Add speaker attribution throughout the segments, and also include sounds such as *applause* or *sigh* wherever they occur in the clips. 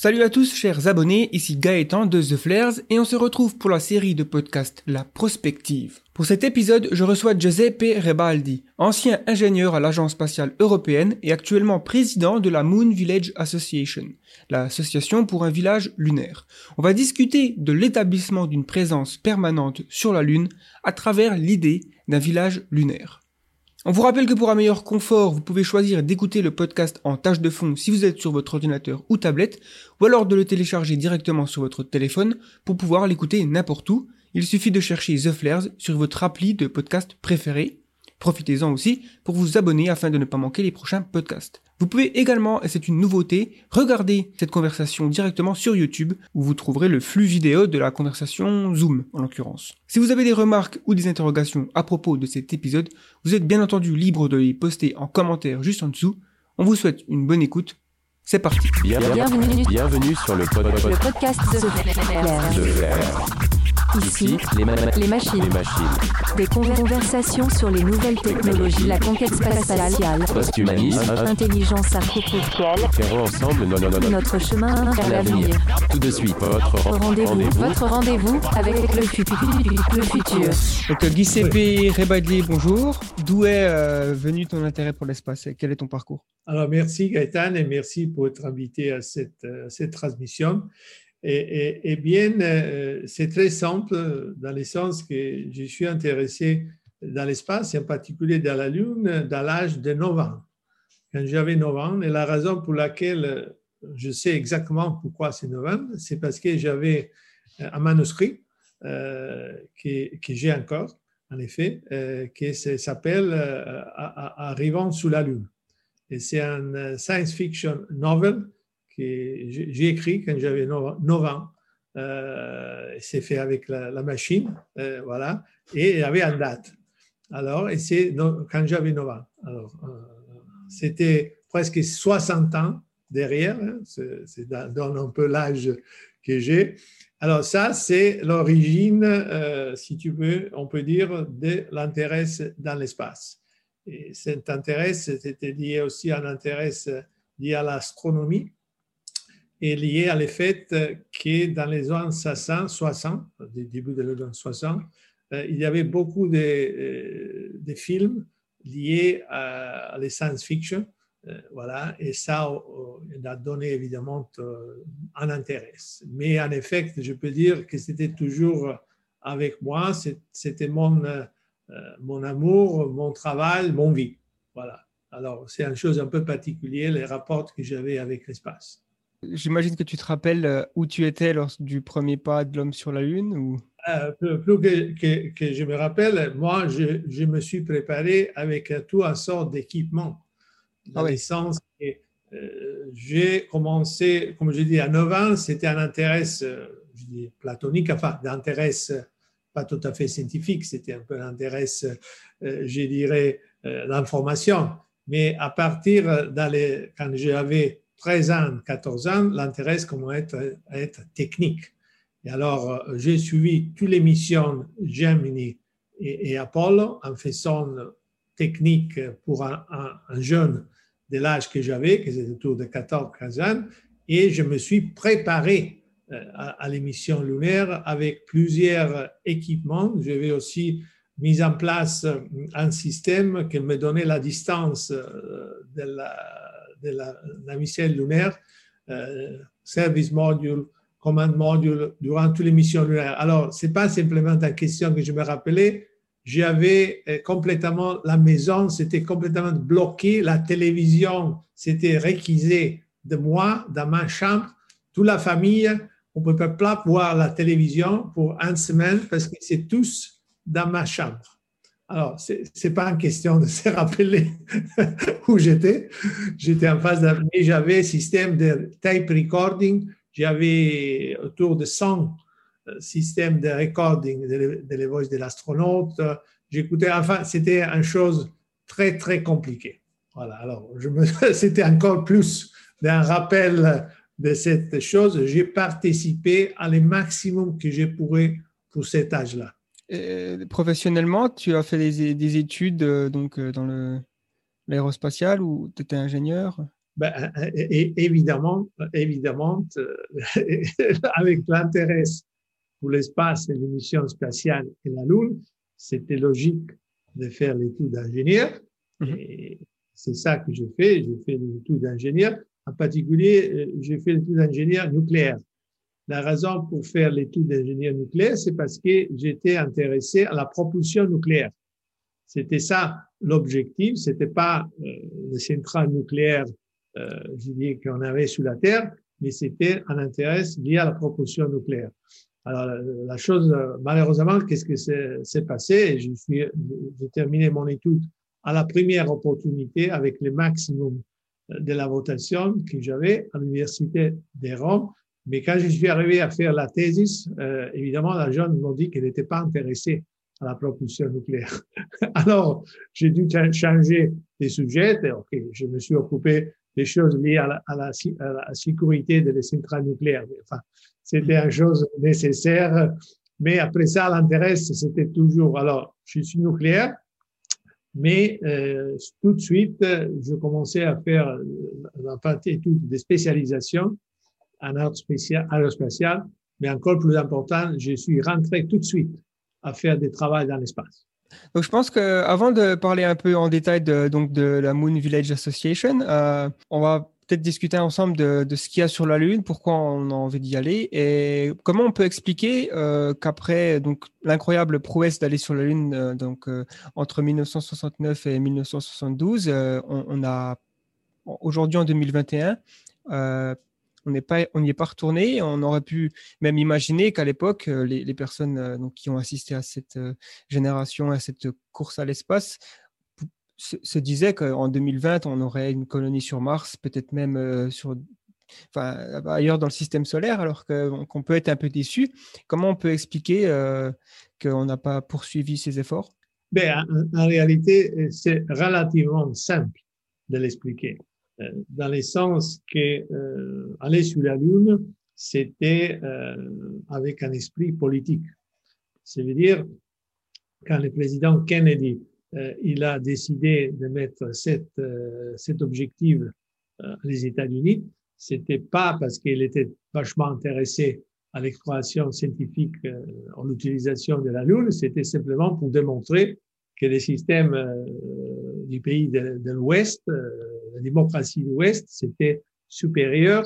Speaker 1: Salut à tous chers abonnés, ici Gaëtan de The Flares et on se retrouve pour la série de podcasts La Prospective. Pour cet épisode, je reçois Giuseppe Rebaldi, ancien ingénieur à l'Agence spatiale européenne et actuellement président de la Moon Village Association, l'association pour un village lunaire. On va discuter de l'établissement d'une présence permanente sur la Lune à travers l'idée d'un village lunaire. On vous rappelle que pour un meilleur confort, vous pouvez choisir d'écouter le podcast en tâche de fond si vous êtes sur votre ordinateur ou tablette, ou alors de le télécharger directement sur votre téléphone pour pouvoir l'écouter n'importe où. Il suffit de chercher The Flares sur votre appli de podcast préféré. Profitez-en aussi pour vous abonner afin de ne pas manquer les prochains podcasts. Vous pouvez également, et c'est une nouveauté, regarder cette conversation directement sur YouTube où vous trouverez le flux vidéo de la conversation Zoom en l'occurrence. Si vous avez des remarques ou des interrogations à propos de cet épisode, vous êtes bien entendu libre de les poster en commentaire juste en dessous. On vous souhaite une bonne écoute. C'est parti.
Speaker 2: Bienvenue,
Speaker 3: Bienvenue sur le, pod- pod-
Speaker 2: le podcast de
Speaker 3: de.
Speaker 2: Ici,
Speaker 3: les, ma-
Speaker 2: les machines.
Speaker 3: les machines.
Speaker 2: Des conver- conversations sur les nouvelles technologies, la conquête spatiale,
Speaker 3: Posthumanisme,
Speaker 2: intelligence artificielle,
Speaker 3: ferons ensemble no- no- no- no-
Speaker 2: notre chemin vers l'avenir.
Speaker 3: Tout de suite, votre ren-
Speaker 2: Rendez-vous, votre rendez-vous avec le futur. Le futur.
Speaker 1: Donc euh, Giuseppe Rebaldi, bonjour. D'où est euh, venu ton intérêt pour l'espace et quel est ton parcours?
Speaker 4: Alors, merci Gaëtan et merci pour être invité à cette, euh, cette transmission. Et, et- et bien, euh, c'est très simple dans le sens que je suis intéressé dans l'espace, en particulier dans la Lune, dans l'âge de 9 ans. Quand j'avais 9 ans, et la raison pour laquelle je sais exactement pourquoi c'est 9 ans, c'est parce que j'avais un manuscrit euh, que, j'ai encore, en effet, euh, qui s'appelle euh, Arrivant sous la Lune. Et c'est un science fiction novel j'ai écrit quand j'avais 9 ans. Euh, c'est fait avec la, machine, euh, voilà, et avait une date. Alors, et c'est quand j'avais 9 ans. Alors, euh, c'était presque 60 ans derrière, hein, c'est dans, un peu l'âge que j'ai. Alors, ça, c'est l'origine, euh, si tu veux, on peut dire, de l'intérêt dans l'espace. Et cet intérêt, c'était lié aussi à un intérêt lié à l'astronomie et lié à le fait que dans les années 60, 60 du début des années 60, euh, il y avait beaucoup de, euh, de films liés à, à la science-fiction. Euh, voilà, et ça a donné évidemment un intérêt. Mais en effet, je peux dire que c'était toujours avec moi, c'était mon, mon amour, mon travail, mon vie. Voilà. Alors, c'est une chose un peu particulière, les rapports que j'avais avec l'espace.
Speaker 1: J'imagine que tu te rappelles euh, où tu étais lors du premier pas de l'homme sur la Lune ou...
Speaker 4: Euh, plus plus que, que- que je me rappelle, moi, je, je me suis préparé avec tout un sort d'équipement. Dans
Speaker 1: Ah oui.
Speaker 4: le sens que euh, j'ai commencé, comme je dis, à 9 ans, c'était un intérêt, je dis, platonique, enfin, d'intérêt pas tout à fait scientifique, c'était un peu l'intérêt, euh, je dirais, l'information. Mais à partir, dans les, quand j'avais 13 ans, 14 ans, l'intérêt commençait à être, être technique. Et alors, euh, j'ai suivi toutes les missions Gemini et, Apollo en faisant technique pour un, un- un jeune de l'âge que j'avais, qui était autour de 14-15 ans, et je me suis préparé euh, à, à l'émission lunaire avec plusieurs équipements. J'avais aussi mis en place un système qui me donnait la distance euh, de la, de la, mission lunaire, euh, service module, command module, durant toutes les missions lunaires. Alors, ce n'est pas simplement une question que je me rappelais, j'avais euh, complètement, la maison, c'était complètement bloqué, la télévision, c'était réquisé de moi, dans ma chambre, toute la famille, on ne peut pas voir la télévision pour une semaine parce que c'est tous dans ma chambre. Alors, ce n'est pas une question de *laughs* se rappeler où j'étais. J'étais en face d'un, mais j'avais un système de tape recording, j'avais autour de 100 euh, systèmes de recording de, de les voix de l'astronaute. J'écoutais, enfin, c'était une chose très, très compliquée. Voilà, alors, *laughs* c'était encore plus d'un rappel de cette chose. J'ai participé à le maximum que je pourrais pour cet âge-là.
Speaker 1: Euh, professionnellement, tu as fait des, des études euh, donc, euh, dans le- l'aérospatial ou tu étais ingénieur?
Speaker 4: Ben, et évidemment, évidemment, *laughs* avec l'intérêt pour l'espace et les missions spatiales et la Lune, c'était logique de faire l'étude d'ingénieur.
Speaker 1: Mhm.
Speaker 4: C'est ça que j'ai fait. J'ai fait l'étude d'ingénieur. En particulier, j'ai fait l'étude d'ingénieur nucléaire. La raison pour faire l'étude d'ingénieur nucléaire, c'est parce que j'étais intéressé à la propulsion nucléaire. C'était ça l'objectif. C'était pas euh, les centrales nucléaires, euh, je dis qu'on avait sur la Terre, mais c'était un intérêt lié à la propulsion nucléaire. Alors, la- chose, malheureusement, qu'est-ce que s'est passé? Je suis, j'ai terminé mon étude à la première opportunité avec le maximum euh, de la votation que j'avais à l'université de Rome. Mais quand je suis arrivé à faire la thèse, euh, évidemment, la jeune m'ont dit qu'elle n'était pas intéressée à la propulsion nucléaire. *laughs* Alors, j'ai dû cha- changer les sujets. Je me suis occupé des choses liées à la, sécurité des centrales nucléaires. Enfin, c'était une chose nécessaire. Mais après ça, l'intérêt, c'était toujours, alors, je suis nucléaire, mais euh, tout de suite, je commençais à faire euh, la partie étude de spécialisation en aérospatial, mais encore plus important, je suis rentré tout de suite à faire des travaux dans l'espace.
Speaker 1: Donc, je pense que avant de parler un peu en détail de, donc de la Moon Village Association, euh, on va peut-être discuter ensemble de, ce qu'il y a sur la Lune, pourquoi on a envie d'y aller et comment on peut expliquer euh, qu'après l'incroyable prouesse d'aller sur la Lune, euh, donc entre 1969 et 1972, euh, on, on a aujourd'hui en 2021. On n'est pas, on n'y est pas retourné. On aurait pu même imaginer qu'à l'époque, euh, les, personnes euh, qui ont assisté à cette euh, génération, à cette course à l'espace, se, disaient qu'en 2020, on aurait une colonie sur Mars, peut-être même sur, enfin, ailleurs dans le système solaire, alors qu'on peut être un peu déçu. Comment on peut expliquer qu'on n'a pas poursuivi ces efforts?
Speaker 4: Ben, en, réalité, c'est relativement simple de l'expliquer, dans le sens que euh, aller sur la Lune, c'était euh, avec un esprit politique. C'est-à-dire, quand le président Kennedy euh, il a décidé de mettre cet, euh, objectif euh, les États-Unis, c'était pas parce qu'il était vachement intéressé à l'exploration scientifique euh, en l'utilisation de la Lune, c'était simplement pour démontrer que les systèmes euh, du pays de, l'Ouest, euh, la démocratie de l'Ouest, c'était supérieur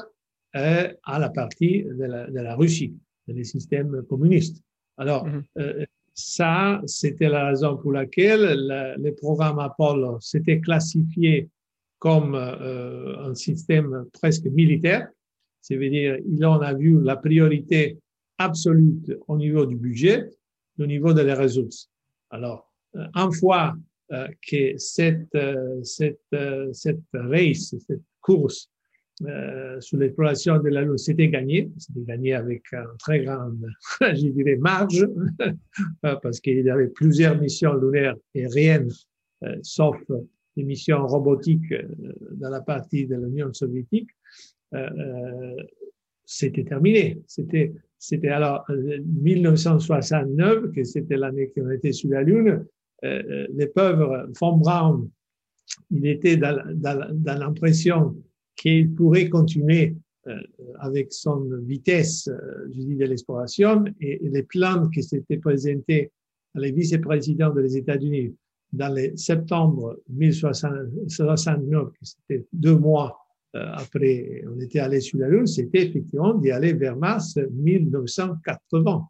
Speaker 4: euh, à la partie de la, de la Russie, des systèmes communistes. Alors,
Speaker 1: Mhm.
Speaker 4: euh, ça, c'était la raison pour laquelle la- le programme Apollo s'était classifié comme euh, un système presque militaire. C'est-à-dire, il en a vu la priorité absolue au niveau du budget, au niveau des ressources. Alors, une fois euh, que cette, euh, cette, euh, cette race, cette course sur l'exploration de la Lune, c'était gagné, c'était gagné avec une très grande, *laughs* je dirais, marge, *laughs* parce qu'il y avait plusieurs missions lunaires aériennes, euh, sauf les missions robotiques dans la partie de l'Union soviétique. C'était terminé. C'était, c'était alors euh, 1969, que c'était l'année qu'on était sur la Lune. Euh, euh, les pauvres von Braun, il était dans, dans, dans l'impression qu'il pourrait continuer euh, avec son vitesse, je dis, de l'exploration et, les plans qui s'étaient présentés à les vice-présidents des États-Unis dans le septembre 1969, qui c'était deux mois après on était allé sur la Lune, c'était effectivement d'y aller vers Mars 1980.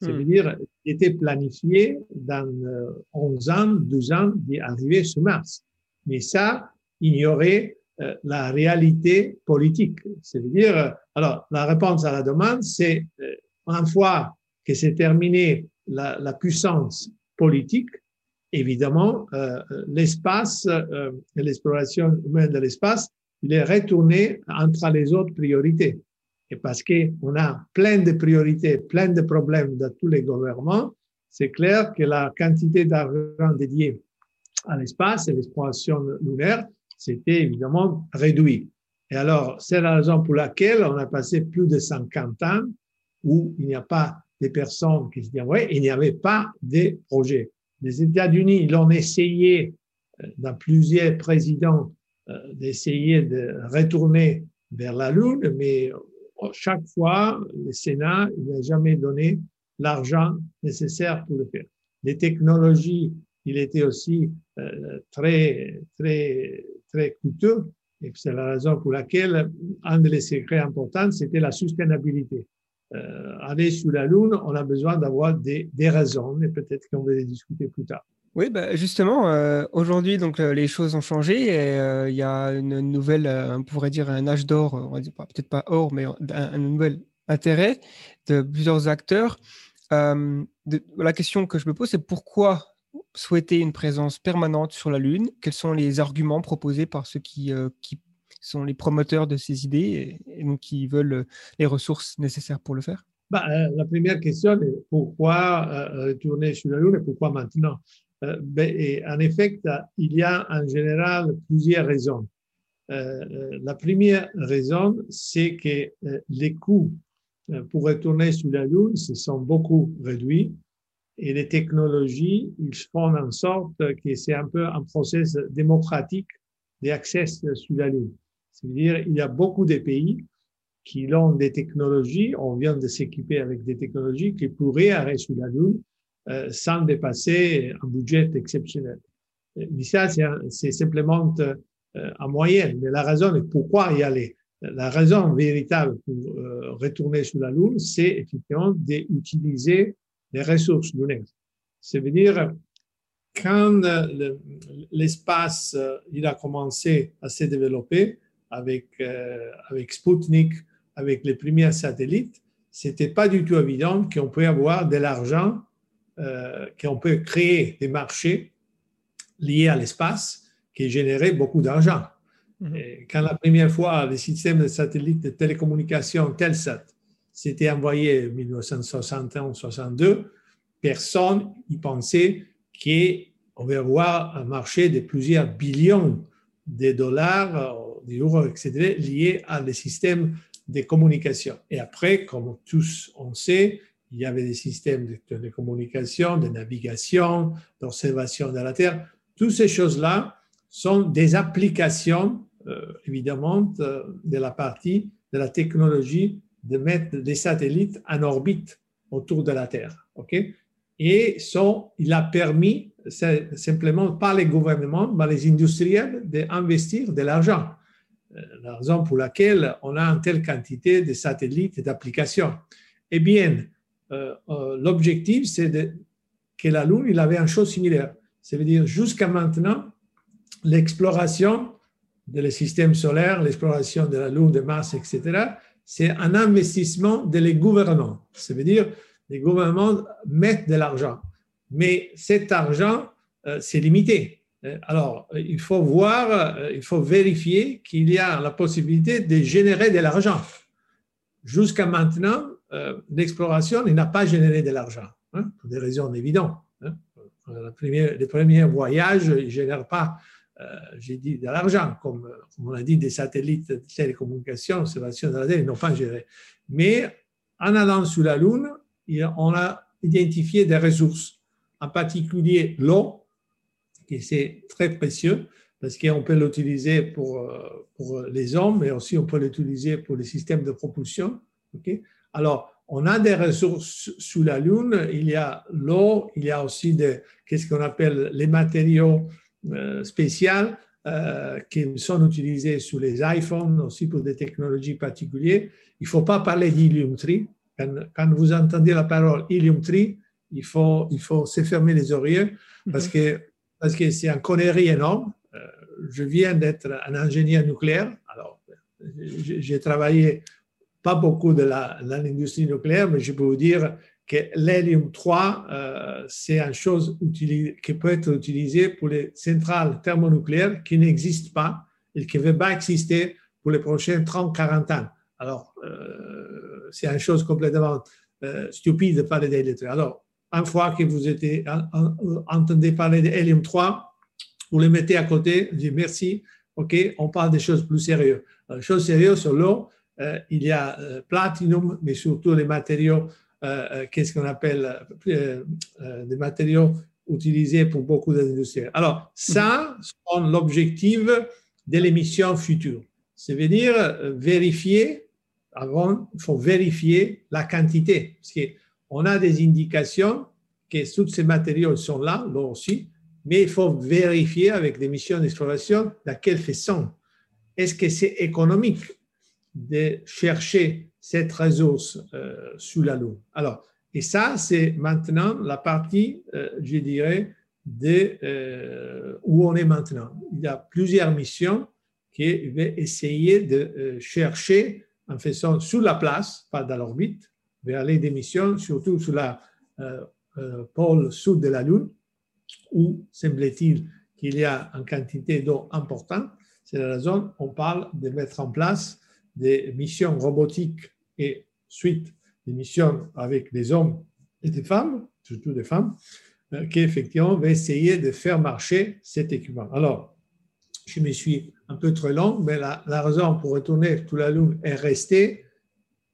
Speaker 4: Veut
Speaker 1: Hmm.
Speaker 4: il était planifié dans euh, 11 ans, 12 ans d'y arriver sur Mars. Mais ça ignorait euh, la réalité politique. C'est-à-dire, euh, alors, la réponse à la demande, c'est euh, une fois que c'est terminé la, la puissance politique, évidemment, euh, l'espace euh, l'exploration humaine de l'espace, il est retourné entre les autres priorités. Et parce qu'on a plein de priorités, plein de problèmes dans tous les gouvernements, c'est clair que la quantité d'argent dédié à l'espace et l'exploration lunaire, c'était évidemment réduit. Et alors, c'est la raison pour laquelle on a passé plus de 50 ans où il n'y a pas de personnes qui se disent, ouais, il n'y avait pas de projets. Les États-Unis, ils ont essayé, euh, dans plusieurs présidents, euh, d'essayer de retourner vers la Lune, mais chaque fois, le Sénat n'a jamais donné l'argent nécessaire pour le faire. Les technologies, il était aussi euh, très, très, très coûteux. Et c'est la raison pour laquelle un des secrets importants, c'était la soutenabilité. Euh, aller sur la Lune, on a besoin d'avoir des, des raisons, et peut-être qu'on va les discuter plus tard.
Speaker 1: Oui, bah justement, euh, aujourd'hui, donc euh, les choses ont changé et euh, il y a une nouvelle, on pourrait dire un âge d'or, peut-être pas or, mais un, nouvel intérêt de plusieurs acteurs. La question que je me pose, c'est pourquoi souhaiter une présence permanente sur la Lune? Quels sont les arguments proposés par ceux qui, sont les promoteurs de ces idées et, donc qui veulent les ressources nécessaires pour le faire?
Speaker 4: Bah, la première question est pourquoi euh, retourner sur la Lune et pourquoi maintenant? Et En effet, il y a en général plusieurs raisons. Euh, euh, la première raison, c'est que euh, les coûts euh, pour retourner sur la Lune se sont beaucoup réduits et les technologies, ils font en sorte que c'est un peu un process démocratique d'accès sur la Lune. C'est-à-dire, il y a beaucoup de pays qui ont des technologies, on vient de s'équiper avec des technologies qui pourraient aller sur la Lune euh, sans dépasser un budget exceptionnel. Mais ça, c'est simplement euh, en moyenne. Mais la raison est pourquoi y aller. La raison véritable pour euh, retourner sur la Lune, c'est effectivement d'utiliser les ressources lunaires. Ça veut dire, quand euh, le- l'espace euh, il a commencé à se développer avec, euh, avec Sputnik, avec les premiers satellites, c'était pas du tout évident qu'on peut avoir de l'argent, euh, qu'on peut créer des marchés liés à l'espace qui généraient beaucoup d'argent.
Speaker 1: Mhm.
Speaker 4: Et Quand la première fois le système de satellite de télécommunication Telsat s'était envoyé en 1961-62, personne n'y pensait qu'on va avoir un marché de plusieurs billions de dollars, euh, d'euros, etc., liés à des systèmes de communication. Et après, comme tous on sait, il y avait des systèmes de télécommunication, de navigation, d'observation de la Terre. Toutes ces choses-là sont des applications, euh, évidemment, euh, de la partie de la technologie de mettre des satellites en orbite autour de la Terre. Et sont, il a permis, simplement pas les gouvernements, mais les industriels, d'investir de l'argent. Euh, La raison pour laquelle on a une telle quantité de satellites et d'applications. Eh bien, l'objectif, c'est que la Lune, il avait une chose similaire. Ça veut dire, jusqu'à maintenant, l'exploration de le système solaire, l'exploration de la Lune, de Mars, etc., c'est un investissement de les gouvernements. Ça veut dire, les gouvernements mettent de l'argent. Mais cet argent, euh, c'est limité. Euh, Alors, euh, il faut voir, euh, il faut vérifier qu'il y a la possibilité de générer de l'argent. Jusqu'à maintenant, euh, l'exploration il n'a pas généré de l'argent, hein, pour des raisons évidentes. hein. Euh, les premiers voyages ne génèrent pas, euh, j'ai dit, de l'argent, comme, euh, on a dit, des satellites de télécommunications, observation de la Terre, ils n'ont pas géré. Mais en allant sur la Lune, on a identifié des ressources, en particulier l'eau, qui c'est très précieux parce qu'on peut l'utiliser pour, euh, les hommes, mais aussi on peut l'utiliser pour les systèmes de propulsion. Alors, on a des ressources sous la Lune, il y a l'eau, il y a aussi des, qu'est-ce qu'on appelle les matériaux euh, spéciaux euh, qui sont utilisés sur les iPhones, aussi pour des technologies particulières. Il ne faut pas parler d'hélium-3. Quand, quand vous entendez la parole hélium-3, il faut, il faut se fermer les oreilles parce que parce que c'est une connerie énorme. Euh, je viens d'être un ingénieur nucléaire. Alors, j'ai travaillé pas beaucoup de l'industrie nucléaire, mais je peux vous dire que l'hélium 3, euh, c'est une chose qui peut être utilisée pour les centrales thermonucléaires qui n'existent pas et qui ne vont pas exister pour les prochains 30-40 ans. Alors, euh, c'est une chose complètement euh, stupide de parler d'hélium 3. Alors, une fois que vous en- entendez parler de hélium 3, vous le mettez à côté, vous dites merci, OK, on parle des choses plus sérieuses. Les choses sérieuses sur l'eau, il y a euh, platinum, mais surtout les matériaux, euh, euh, qu'est-ce qu'on appelle, euh, euh, des matériaux utilisés pour beaucoup d'industries. Alors, ça, c'est l'objectif de l'émission future. Ça veut dire euh, vérifier, avant, il faut vérifier la quantité, parce qu'on a des indications que tous ces matériaux sont là, là aussi, mais il faut vérifier avec des missions d'exploration dans quelle façon. Est-ce que c'est économique de chercher cette ressource euh, sous la Lune Alors, et ça, c'est maintenant la partie, euh, je dirais, de euh, où on est maintenant. Il y a plusieurs missions qui vont essayer de chercher en faisant sous la place, pas dans l'orbite, vers aller des missions, surtout sur la pôle sud de la Lune, où semble-t-il qu'il y a une quantité d'eau importante. C'est la raison on parle de mettre en place des missions robotiques et suite des missions avec des hommes et des femmes, surtout des femmes, euh, qui effectivement vont essayer de faire marcher cet équipement. Alors, je me suis un peu trop long, mais la, raison pour retourner tout la Lune est rester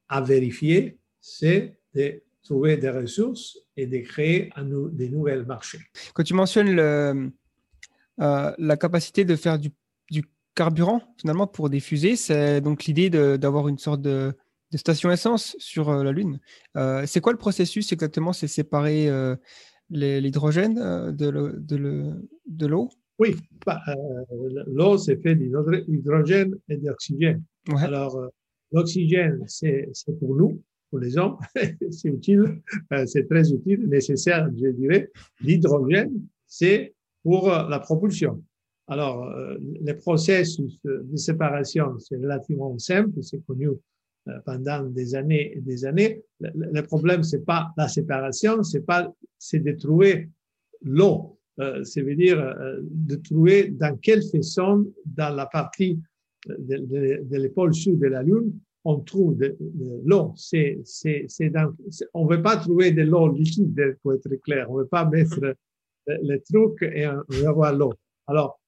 Speaker 4: à vérifier, c'est de trouver des ressources et de créer un, des nouveaux marchés.
Speaker 1: Quand tu mentionnes euh, la capacité de faire du, carburant finalement pour des fusées, c'est donc l'idée d'avoir une sorte de, de, station essence sur euh, la Lune. Euh, c'est quoi le processus exactement? C'est séparer l'hydrogène de l'eau?
Speaker 4: Oui, bah, l'eau c'est fait d'hydrogène et d'oxygène. Alors, l'oxygène, c'est pour nous, pour les hommes, *laughs* c'est utile, c'est très utile, nécessaire, je dirais. L'hydrogène, c'est pour euh, la propulsion. Alors, euh, les processus de séparation, c'est relativement simple, c'est connu euh, pendant des années et des années. Le, problème, c'est pas la séparation, c'est pas, c'est de trouver l'eau. Euh, ça veut dire de trouver dans quelle façon, dans la partie de, l'épaule sud de la Lune, on trouve de, l'eau. C'est, c'est, c'est on ne veut pas trouver de l'eau liquide, pour être clair. On ne veut pas mettre le truc et on va avoir l'eau. Alors, euh, euh, euh,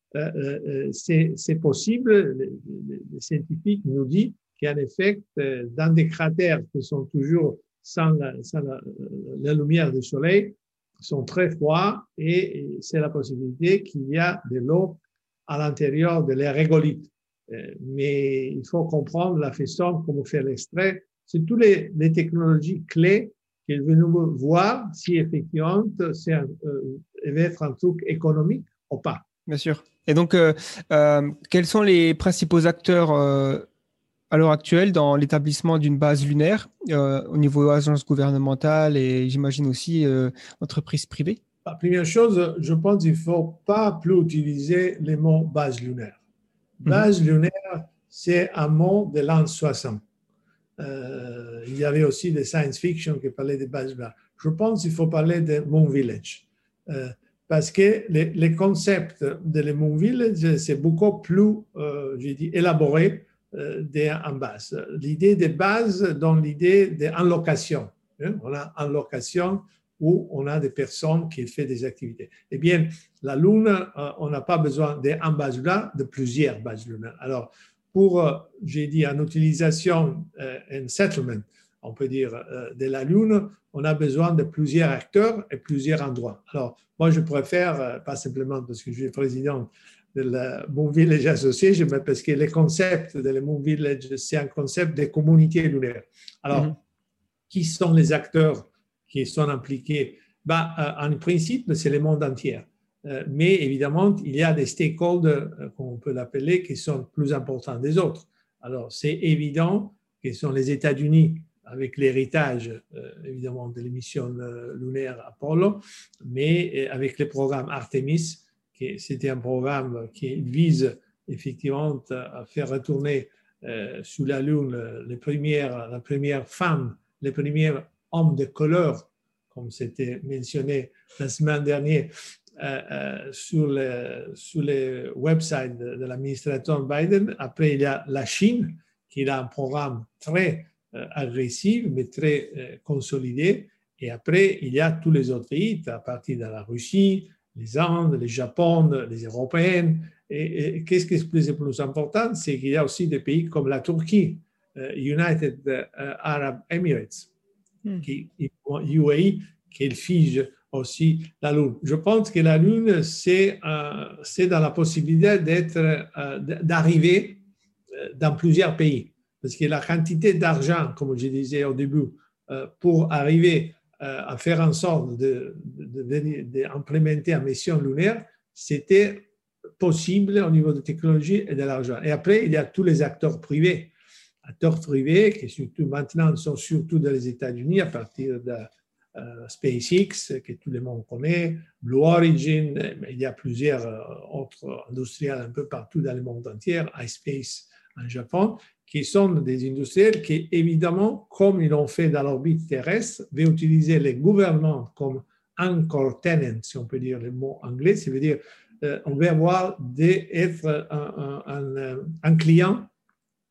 Speaker 4: c'est possible, les, scientifiques nous disent qu'en effet, dans des cratères qui sont toujours sans la, lumière du soleil, sont très froids et, c'est la possibilité qu'il y a de l'eau à l'intérieur de les régolithes. Mais il faut comprendre la façon comment faire l'extrait. C'est toutes les, technologies clés qu'il veut nous voir si effectivement c'est être un truc économique ou pas.
Speaker 1: Bien sûr. Et donc, euh, euh, quels sont les principaux acteurs euh, à l'heure actuelle dans l'établissement d'une base lunaire au niveau agence gouvernementale et j'imagine aussi entreprise privée?
Speaker 4: La première chose, je pense qu'il ne faut pas plus utiliser le mot base lunaire. Mhm. Base lunaire, c'est un mot de l'an 60. il y avait aussi des science fiction qui parlaient de base lunaire. Je pense qu'il faut parler de Moon Village. Euh, parce que le, concept de le Moon Village, c'est beaucoup plus, euh, j'ai dit, élaboré euh, en base. L'idée de base dans l'idée d'en location. Hein. On a en location où on a des personnes qui font des activités. Eh bien, la Lune, euh, on n'a pas besoin d'un base lunaire, de plusieurs bases lunaires. Alors, pour, j'ai dit, en utilisation, un settlement, on peut dire, euh, de la Lune, on a besoin de plusieurs acteurs et plusieurs endroits. Alors, moi, je préfère, euh, pas simplement parce que je suis président de la Moon Village Association, mais parce que le concept de la Moon Village, c'est un concept de communauté lunaire. Alors, mhm. qui sont les acteurs qui sont impliqués? Bah, En principe, c'est le monde entier. mais évidemment, il y a des stakeholders, comme on peut l'appeler, qui sont plus importants des autres. Alors, c'est évident que ce sont les États-Unis avec l'héritage, euh, évidemment, de l'émission euh, lunaire Apollo, mais euh, avec le programme Artemis, qui c'était un programme qui vise effectivement à faire retourner sous la Lune les premières, la première femme, les premiers hommes de couleur, comme c'était mentionné la semaine dernière, sur, le, sur le website de, de l'administrateur Biden. Après, il y a la Chine, qui a un programme très agressive, mais très euh, consolidée. Et après, il y a tous les autres pays, à partir de la Russie, les Andes, les Japon, les Européennes. Et, qu'est-ce qui est plus, plus important, c'est qu'il y a aussi des pays comme la Turquie, euh, United Arab Emirates, hmm. qui, UAE, qui le fille aussi la Lune. Je pense que la Lune, c'est euh, dans la possibilité d'être, euh, d'arriver euh, dans plusieurs pays. Parce que la quantité d'argent, comme je disais au début, euh, pour arriver euh, à faire en sorte d'implémenter de, de, une mission lunaire, c'était possible au niveau de technologie et de l'argent. Et après, il y a tous les acteurs privés. Acteurs privés qui surtout maintenant sont surtout dans les États-Unis à partir de euh, SpaceX, que tout le monde connaît, Blue Origin, mais il y a plusieurs autres industriels un peu partout dans le monde entier, iSpace en Japon, qui sont des industriels qui, évidemment, comme ils l'ont fait dans l'orbite terrestre, vont utiliser les gouvernements comme anchor tenant, si on peut dire le mot anglais, ça veut dire euh, on va avoir d'être un, un, un, client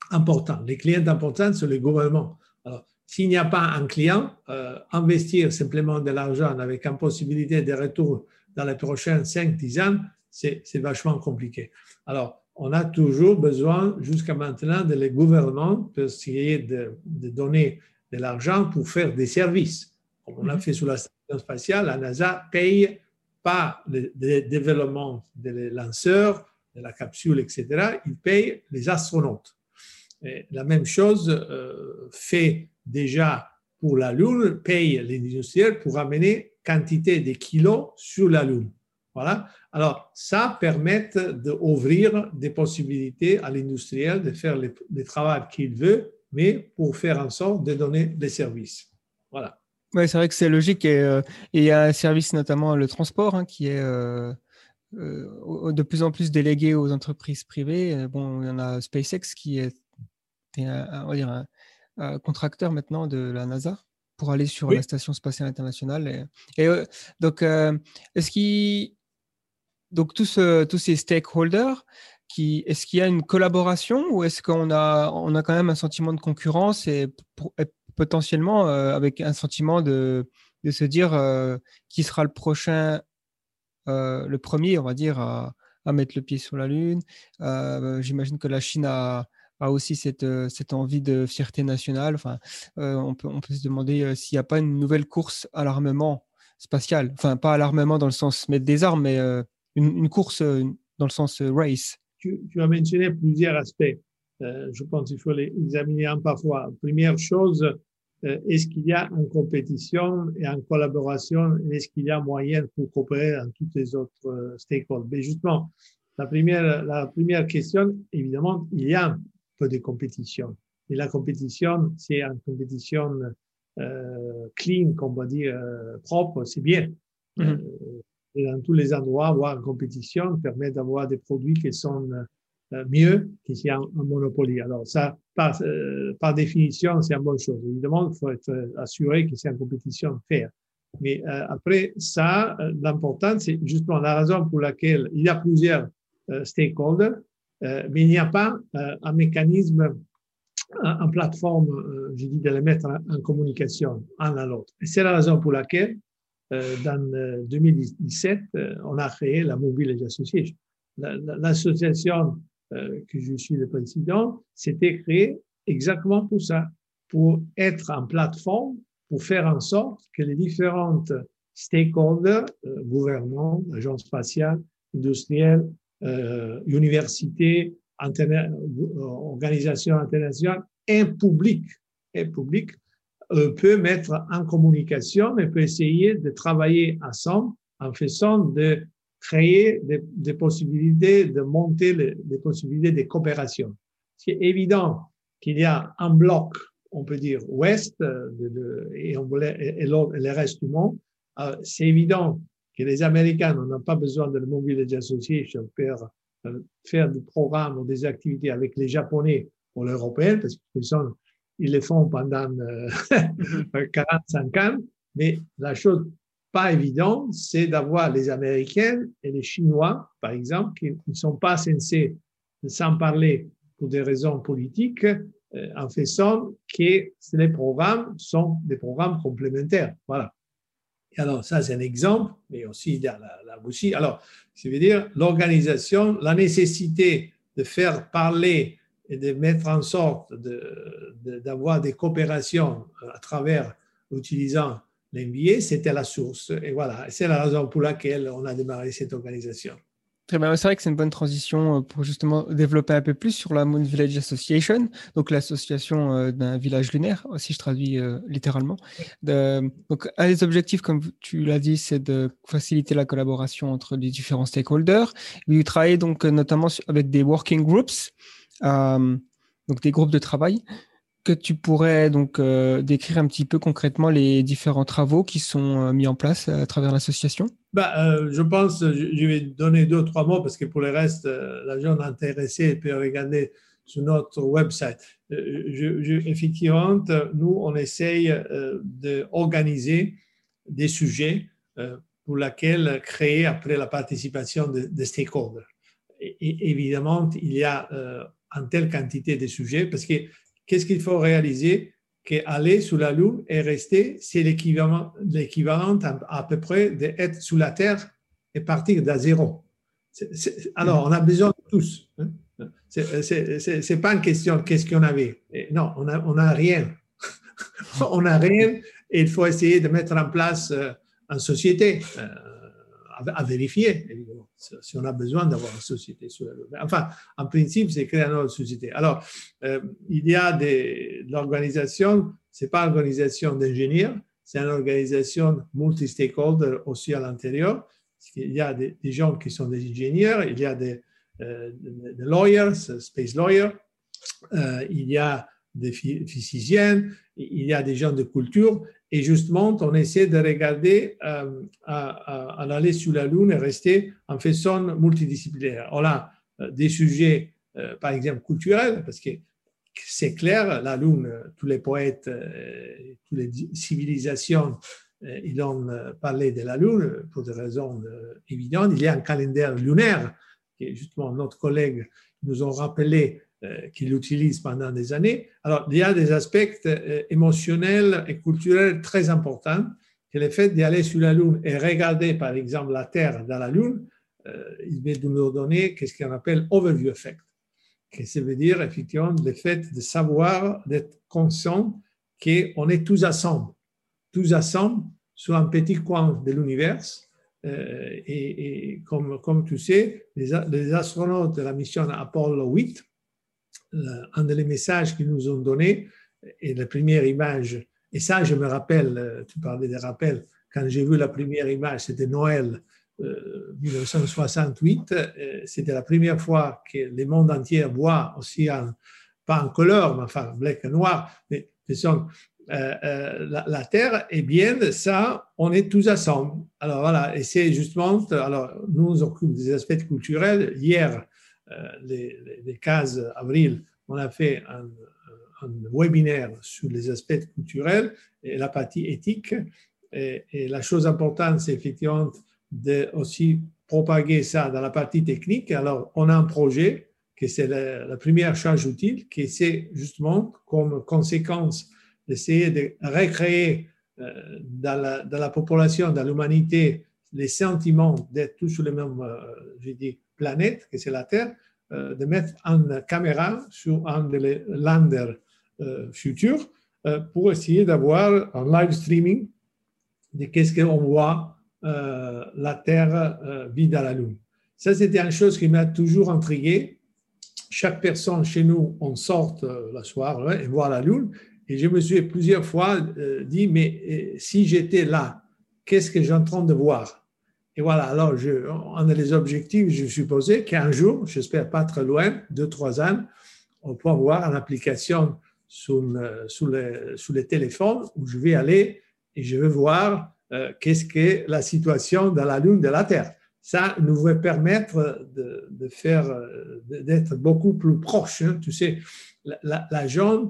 Speaker 4: important. Les clients importants, c'est le gouvernement. Alors, s'il n'y a pas un client, euh, investir simplement de l'argent avec une possibilité de retour dans les prochaines 5-10 ans, c'est vachement compliqué. Alors, on a toujours besoin, jusqu'à maintenant, de les gouvernements pour essayer de, de donner de l'argent pour faire des services. Comme on a mhm. fait sur la station spatiale, la NASA paye pas le, développement des lanceurs, de la capsule, etc. Il paye les astronautes. Et la même chose euh, fait déjà pour la Lune, paye les industriels pour amener quantité de kilos sur la Lune. Voilà. Alors, ça permet d'ouvrir des possibilités à l'industriel de faire le, le travail qu'il veut, mais pour faire en sorte de donner des services. Voilà.
Speaker 1: Oui, c'est vrai que c'est logique. Et, euh, il y a un service, notamment le transport, hein, qui est euh, euh, de plus en plus délégué aux entreprises privées. Bon, il y en a SpaceX qui est, un, on va dire un, contracteur maintenant de la NASA pour aller sur la station spatiale internationale. Et, et donc, est-ce qu'il donc tous, tous ces stakeholders, est-ce qu'il y a une collaboration ou est-ce qu'on a, quand même un sentiment de concurrence et, potentiellement euh, avec un sentiment de, se dire euh, qui sera le prochain, euh, le premier, on va dire, à, mettre le pied sur la Lune. J'imagine que la Chine a, aussi cette, cette, envie de fierté nationale. Enfin, on, peut, on peut se demander s'il n'y a pas une nouvelle course à l'armement spatial. Enfin, pas à l'armement dans le sens mettre des armes, mais une, course dans le sens euh, race
Speaker 4: tu, tu, as mentionné plusieurs aspects. Euh, je pense qu'il faut les examiner un par fois. Première chose, euh, est-ce qu'il y a une compétition et une collaboration Est-ce qu'il y a moyen pour coopérer dans toutes les autres stakeholders? Mais justement, la première, la première question, évidemment, il y a un peu de compétition. Et la compétition, c'est une compétition euh, clean, on va dire, propre, c'est bien. Mm-hmm dans tous les endroits, avoir une compétition permet d'avoir des produits qui sont euh, mieux qu'il y a un, monopole. Alors ça, par, euh, par définition, c'est une bonne chose. Évidemment, il faut être assuré que c'est une compétition fair. Mais euh, après ça, l'important, c'est justement la raison pour laquelle il y a plusieurs stakeholders, mais il n'y a pas un mécanisme, une plateforme, je dis, de les mettre en, en communication un à l'autre. C'est la raison pour laquelle euh, dans 2017, euh, euh, on a créé la Mobile Association. L'association que je suis le président, s'était créée exactement pour ça, pour être en plateforme, pour faire en sorte que les différentes stakeholders, euh, gouvernement, agence spatiale, industrielle, euh, université, organisation internationale, et public, et public, euh, peut mettre en communication et peut essayer de travailler ensemble en faisant de créer des, possibilités, de monter les, des possibilités de coopération. C'est évident qu'il y a un bloc, on peut dire ouest, euh, et, on et, et, le reste du monde. Euh, c'est évident que les Américains n'ont pas besoin de la Mobile Association pour euh, faire des programmes ou des activités avec les Japonais ou les Européens, parce qu'ils sont ils le font pendant *laughs* 45 ans, mais la chose pas évidente, c'est d'avoir les Américains et les Chinois, par exemple, qui ne sont pas censés s'en parler pour des raisons politiques, euh, en faisant que les programmes sont des programmes complémentaires. Voilà. Et alors, ça, c'est un exemple, mais aussi dans la, la Russie. Alors, ça veut dire l'organisation, la nécessité de faire parler et de mettre en sorte d'avoir de, des coopérations à travers utilisant l'NBA, c'était la source. Et voilà, c'est la raison pour laquelle on a démarré cette organisation.
Speaker 1: Très bien, c'est vrai que c'est une bonne transition euh, pour justement développer un peu plus sur la Moon Village Association, donc l'association euh, d'un village lunaire, si je traduis euh, littéralement. donc, un des objectifs, comme tu l'as dit, c'est de faciliter la collaboration entre les différents stakeholders. Vous travaillez donc notamment avec des working groups, donc des groupes de travail que tu pourrais donc euh, décrire un petit peu concrètement les différents travaux qui sont euh, mis en place à travers l'association?
Speaker 4: Bah, euh, Je pense, je, vais donner deux, trois mots parce que pour le reste, la gens intéressée peut regarder sur notre website. effectivement, nous, on essaye d'organiser des sujets pour lesquels créer après la participation des stakeholders. Et, évidemment, il y a une telle quantité de sujets parce que qu'est-ce qu'il faut réaliser? Qu'aller sous la Lune et rester, c'est l'équivalent, à, peu près d'être sous la Terre et partir d'à zéro. alors, on a besoin de tous. Hein. Ce n'est pas une question de qu'est-ce qu'on avait. Non, on n'a on a rien. *laughs* on n'a rien et il faut essayer de mettre en place euh, une société. Euh, à, vérifier, évidemment, si on a besoin d'avoir une société sur la Enfin, en principe, c'est créer une autre société. Alors, euh, il y a des, l'organisation, ce n'est pas une organisation d'ingénieurs, c'est une organisation multi-stakeholder aussi à l'intérieur. Il y a des, gens qui sont des ingénieurs, il y a des, euh, des lawyers, space lawyers, euh, il y a des physiciens, il y a des gens de culture, et justement, on essaie de regarder euh, à, aller sur la Lune et rester en façon multidisciplinaire. On a euh, des sujets, euh, par exemple, culturels, parce que c'est clair, la Lune, tous les poètes, toutes les civilisations, ils ont parlé de la Lune pour des raisons évidentes. Il y a un calendrier lunaire, qui justement notre collègue nous ont rappelé euh, qu'il utilise pendant des années. Alors, il y a des aspects euh, émotionnels et culturels très importants que le fait d'aller sur la Lune et regarder, par exemple, la Terre dans la Lune, euh, il va nous donner ce qu'on appelle overview effect. Que ça veut dire, effectivement, le fait de savoir, d'être conscient qu'on est tous ensemble, tous ensemble sur un petit coin de l'univers. et, comme, tu sais, les astronautes de la mission Apollo 8 un des messages qu'ils nous ont donné et la première image, et ça je me rappelle, euh, tu parlais des rappels, quand j'ai vu la première image, c'était Noël 1968, euh, euh, c'était la première fois que le monde entier voit aussi, pas en couleur, mais enfin black et noir, mais la, la, Terre, et bien, ça, on est tous ensemble. Alors voilà, et c'est justement, alors nous occupons des aspects culturels. Hier, euh, les, les, 15 avril, on a fait un, webinaire sur les aspects culturels et la partie éthique. Et, la chose importante, c'est effectivement de aussi propager ça dans la partie technique. Alors, on a un projet qui c'est la, première charge utile, qui c'est justement comme conséquence d'essayer de recréer euh, dans, la, population, dans l'humanité, les sentiments d'être tous sur les mêmes, euh, je dis, planète, que c'est la Terre, euh, de mettre une caméra sur un des landers euh, futurs euh, pour essayer d'avoir un live streaming de qu'est-ce qu'on voit la Terre vide à la Lune. Ça, c'était une chose qui m'a toujours intrigué. Chaque personne chez nous, on sort la soirée et voit la Lune. Et je me suis plusieurs fois dit, mais si j'étais là, qu'est-ce que j'ai en train de voir? Et voilà, alors on a les objectifs, je supposais qu'un jour, j'espère pas très loin, deux, trois ans, on pourra avoir une application sur, les, sur les téléphones où je vais aller et je vais voir euh, qu'est-ce que la situation dans la Lune de la Terre. Ça nous va permettre de, faire, d'être beaucoup plus proche. Hein. Tu sais, la, la,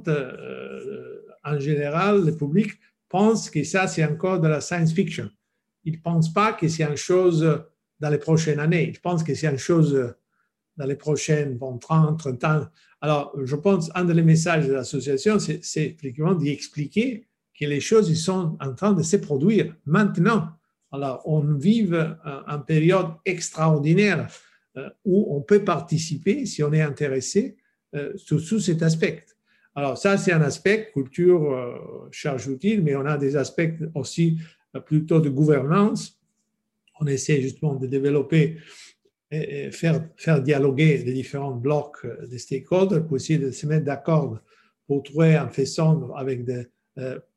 Speaker 4: euh, en général, le public pense que ça, c'est encore de la science fiction ne pensent pas que c'est une chose dans les prochaines années. Ils pensent que c'est une chose dans les prochaines 30, 30 ans. Alors, je pense un des messages de l'association, c'est effectivement d'y expliquer que les choses sont en train de se produire maintenant. Alors, on vit une période extraordinaire euh, où on peut participer, si on est intéressé, euh, sous, cet aspect. Alors ça, c'est un aspect culture, euh, charge utile, mais on a des aspects aussi plutôt de gouvernance. On essaie justement de développer et faire, faire dialoguer les différents blocs euh, des stakeholders pour essayer de se mettre d'accord pour trouver un façon avec des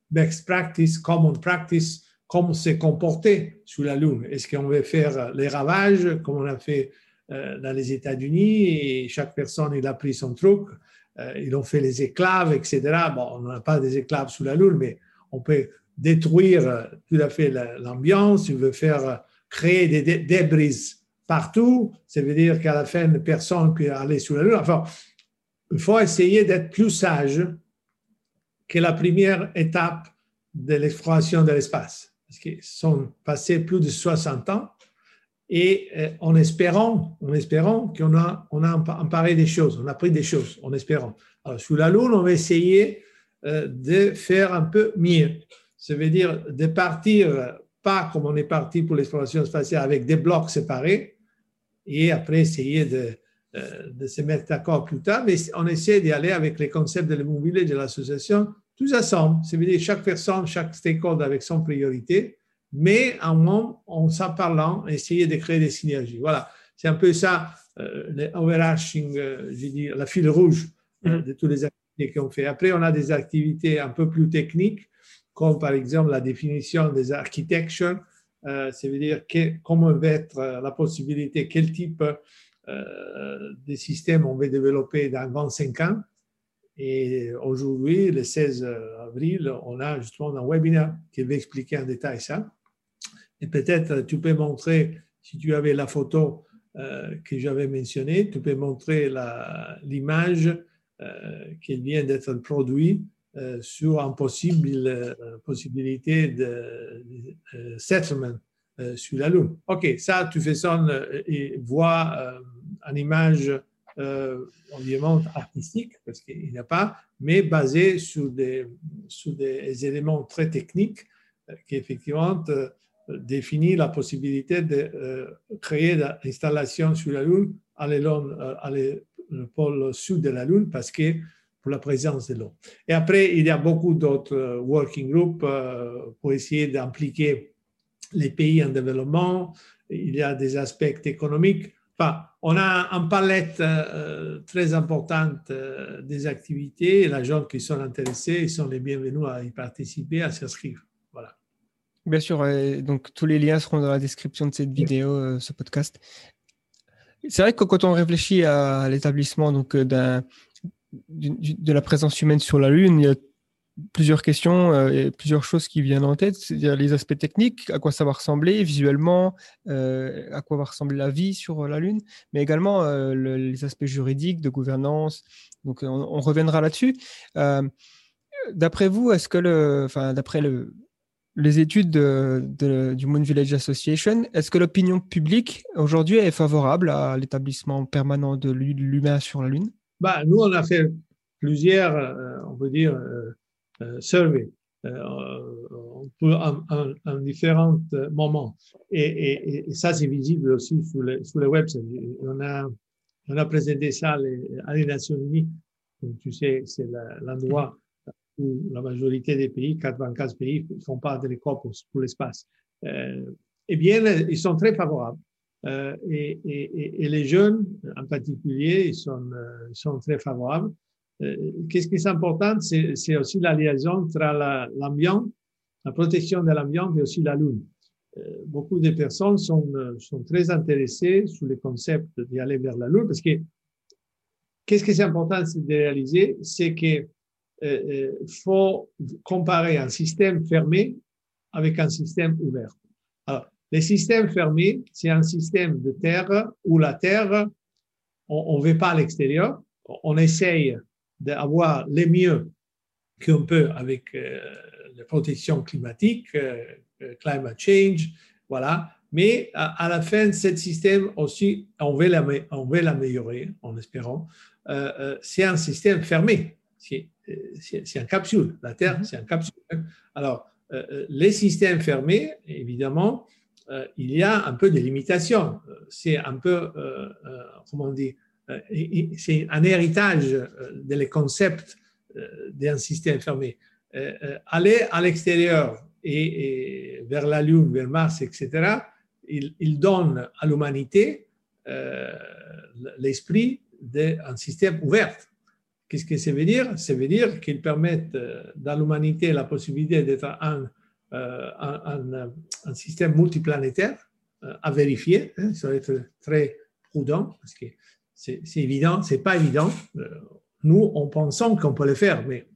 Speaker 4: best practice, common practice, comment se comporter sur la Lune. Est-ce qu'on veut faire les ravages comme on a fait dans les États-Unis chaque personne il a pris son truc euh, ils ont fait les éclaves, etc. Bon, on n'a pas des éclaves sous la Lune, mais on peut détruire euh, tout à fait l'ambiance. Il veut faire euh, créer des débris partout. Ça veut dire qu'à la fin, personne ne peut aller sous la Lune. Enfin, il faut essayer d'être plus sage que la première étape de l'exploration de l'espace. Parce qu'ils sont passés plus de 60 ans et euh, en espérant, en espérant qu'on a, on emparé des choses, on a pris des choses, en espérant. Alors, sous la Lune, on va essayer de faire un peu mieux. Ça veut dire de partir, euh, pas comme on est parti pour l'exploration spatiale avec des blocs séparés, et après essayer de, de se mettre d'accord plus tard, mais on essaie d'y aller avec les concepts de l'immobilier de l'association, tous ensemble. Ça veut dire chaque personne, chaque stakeholder avec son priorité, mais en moins, en s'en parlant, essayer de créer des synergies. Voilà, c'est un peu ça, euh, le overarching, euh, je dis, la file rouge euh,
Speaker 1: Mhm.
Speaker 4: de toutes les activités qu'on fait. Après, on a des activités un peu plus techniques, comme par exemple la définition des architectures, euh, ça veut dire que, comment va être euh, la possibilité, quel type euh, de système on va développer dans 25 ans. Et aujourd'hui, le 16 avril, on a justement un webinaire qui va expliquer en détail ça. Et peut-être tu peux montrer, si tu avais la photo euh, que j'avais mentionnée, tu peux montrer l'image qui vient d'être produite euh, sur une possible euh, possibilité de, de, settlement euh, sur la Lune. OK, ça, tu fais ça euh, et vois euh, en image euh, évidemment artistique, parce qu'il n'y a pas, mais basé sur des, sur des éléments très techniques euh, qui effectivement euh, définit la possibilité de euh, créer l'installation sur la Lune à, euh, le pôle sud de la Lune parce que pour la présence de l'eau. Et après, il y a beaucoup d'autres euh, working groups euh, pour essayer d'impliquer les pays en développement. Il y a des aspects économiques. Enfin, on a une palette euh, très importante des activités les gens qui sont intéressés ils sont les bienvenus à y participer, à s'inscrire. Voilà.
Speaker 1: Bien sûr, donc tous les liens seront dans la description de cette vidéo, ce podcast. C'est vrai que quand on réfléchit à l'établissement d'un de la présence humaine sur la Lune, il y a plusieurs questions euh, et plusieurs choses qui viennent en tête. C'est-à-dire les aspects techniques, à quoi ça va ressembler visuellement, euh, à quoi va ressembler la vie sur la Lune, mais également euh, le- les aspects juridiques, de gouvernance. Donc on, reviendra là-dessus. D'après vous, est-ce que enfin d'après le, les études de- de- du Moon Village Association, est-ce que l'opinion publique aujourd'hui est favorable à l'établissement permanent de l'hu- l'humain sur la Lune?
Speaker 4: Bah, nous, on a fait plusieurs, euh, on peut dire, euh, euh, surveys en, en- en différents moments. Et, ça, c'est visible aussi sur le, sur le web. On a, on a présenté ça à les Nations Unies. Donc, tu sais, c'est l'endroit où la majorité des pays, 95 pays, font pas de l'école pour, pour l'espace. Eh bien, ils sont très favorables. Euh, et, les jeunes, en particulier, ils sont, euh, sont très favorables. Euh, Qu'est-ce qui est important, c'est aussi la liaison entre la- l'ambiance, la protection de l'ambiance et aussi la Lune. Euh, beaucoup de personnes sont, très intéressées sur le concept d'y aller vers la Lune parce que qu'est-ce qui est important de réaliser, c'est que faut comparer un système fermé avec un système ouvert. Les systèmes fermés, c'est un système de terre où la terre, on ne veut pas à l'extérieur, on essaye d'avoir le mieux qu'on peut avec euh, la protection climatique, euh, euh, climate change, voilà. Mais à, à la fin, ce système aussi, on veut l'améliorer, en espérant. Euh, c'est un système fermé. C'est une capsule. La Terre,
Speaker 1: Mhm.
Speaker 4: c'est une capsule. Alors, les systèmes fermés, évidemment, il y a un peu de limitation. Euh, C'est un peu, euh, euh, comment on dit, euh, c'est un héritage euh, des concepts d'un système fermé. aller à l'extérieur et, vers la Lune, vers Mars, etc., il, il donne à l'humanité l'esprit d'un système ouvert. Qu'est-ce que ça veut dire? Ça veut dire qu'ils permettent dans l'humanité la possibilité d'être un, un, un, système multiplanétaire à vérifier. Hein, ça va être très prudent parce que c'est évident, c'est pas évident. Euh, nous, on pensons qu'on peut le faire, mais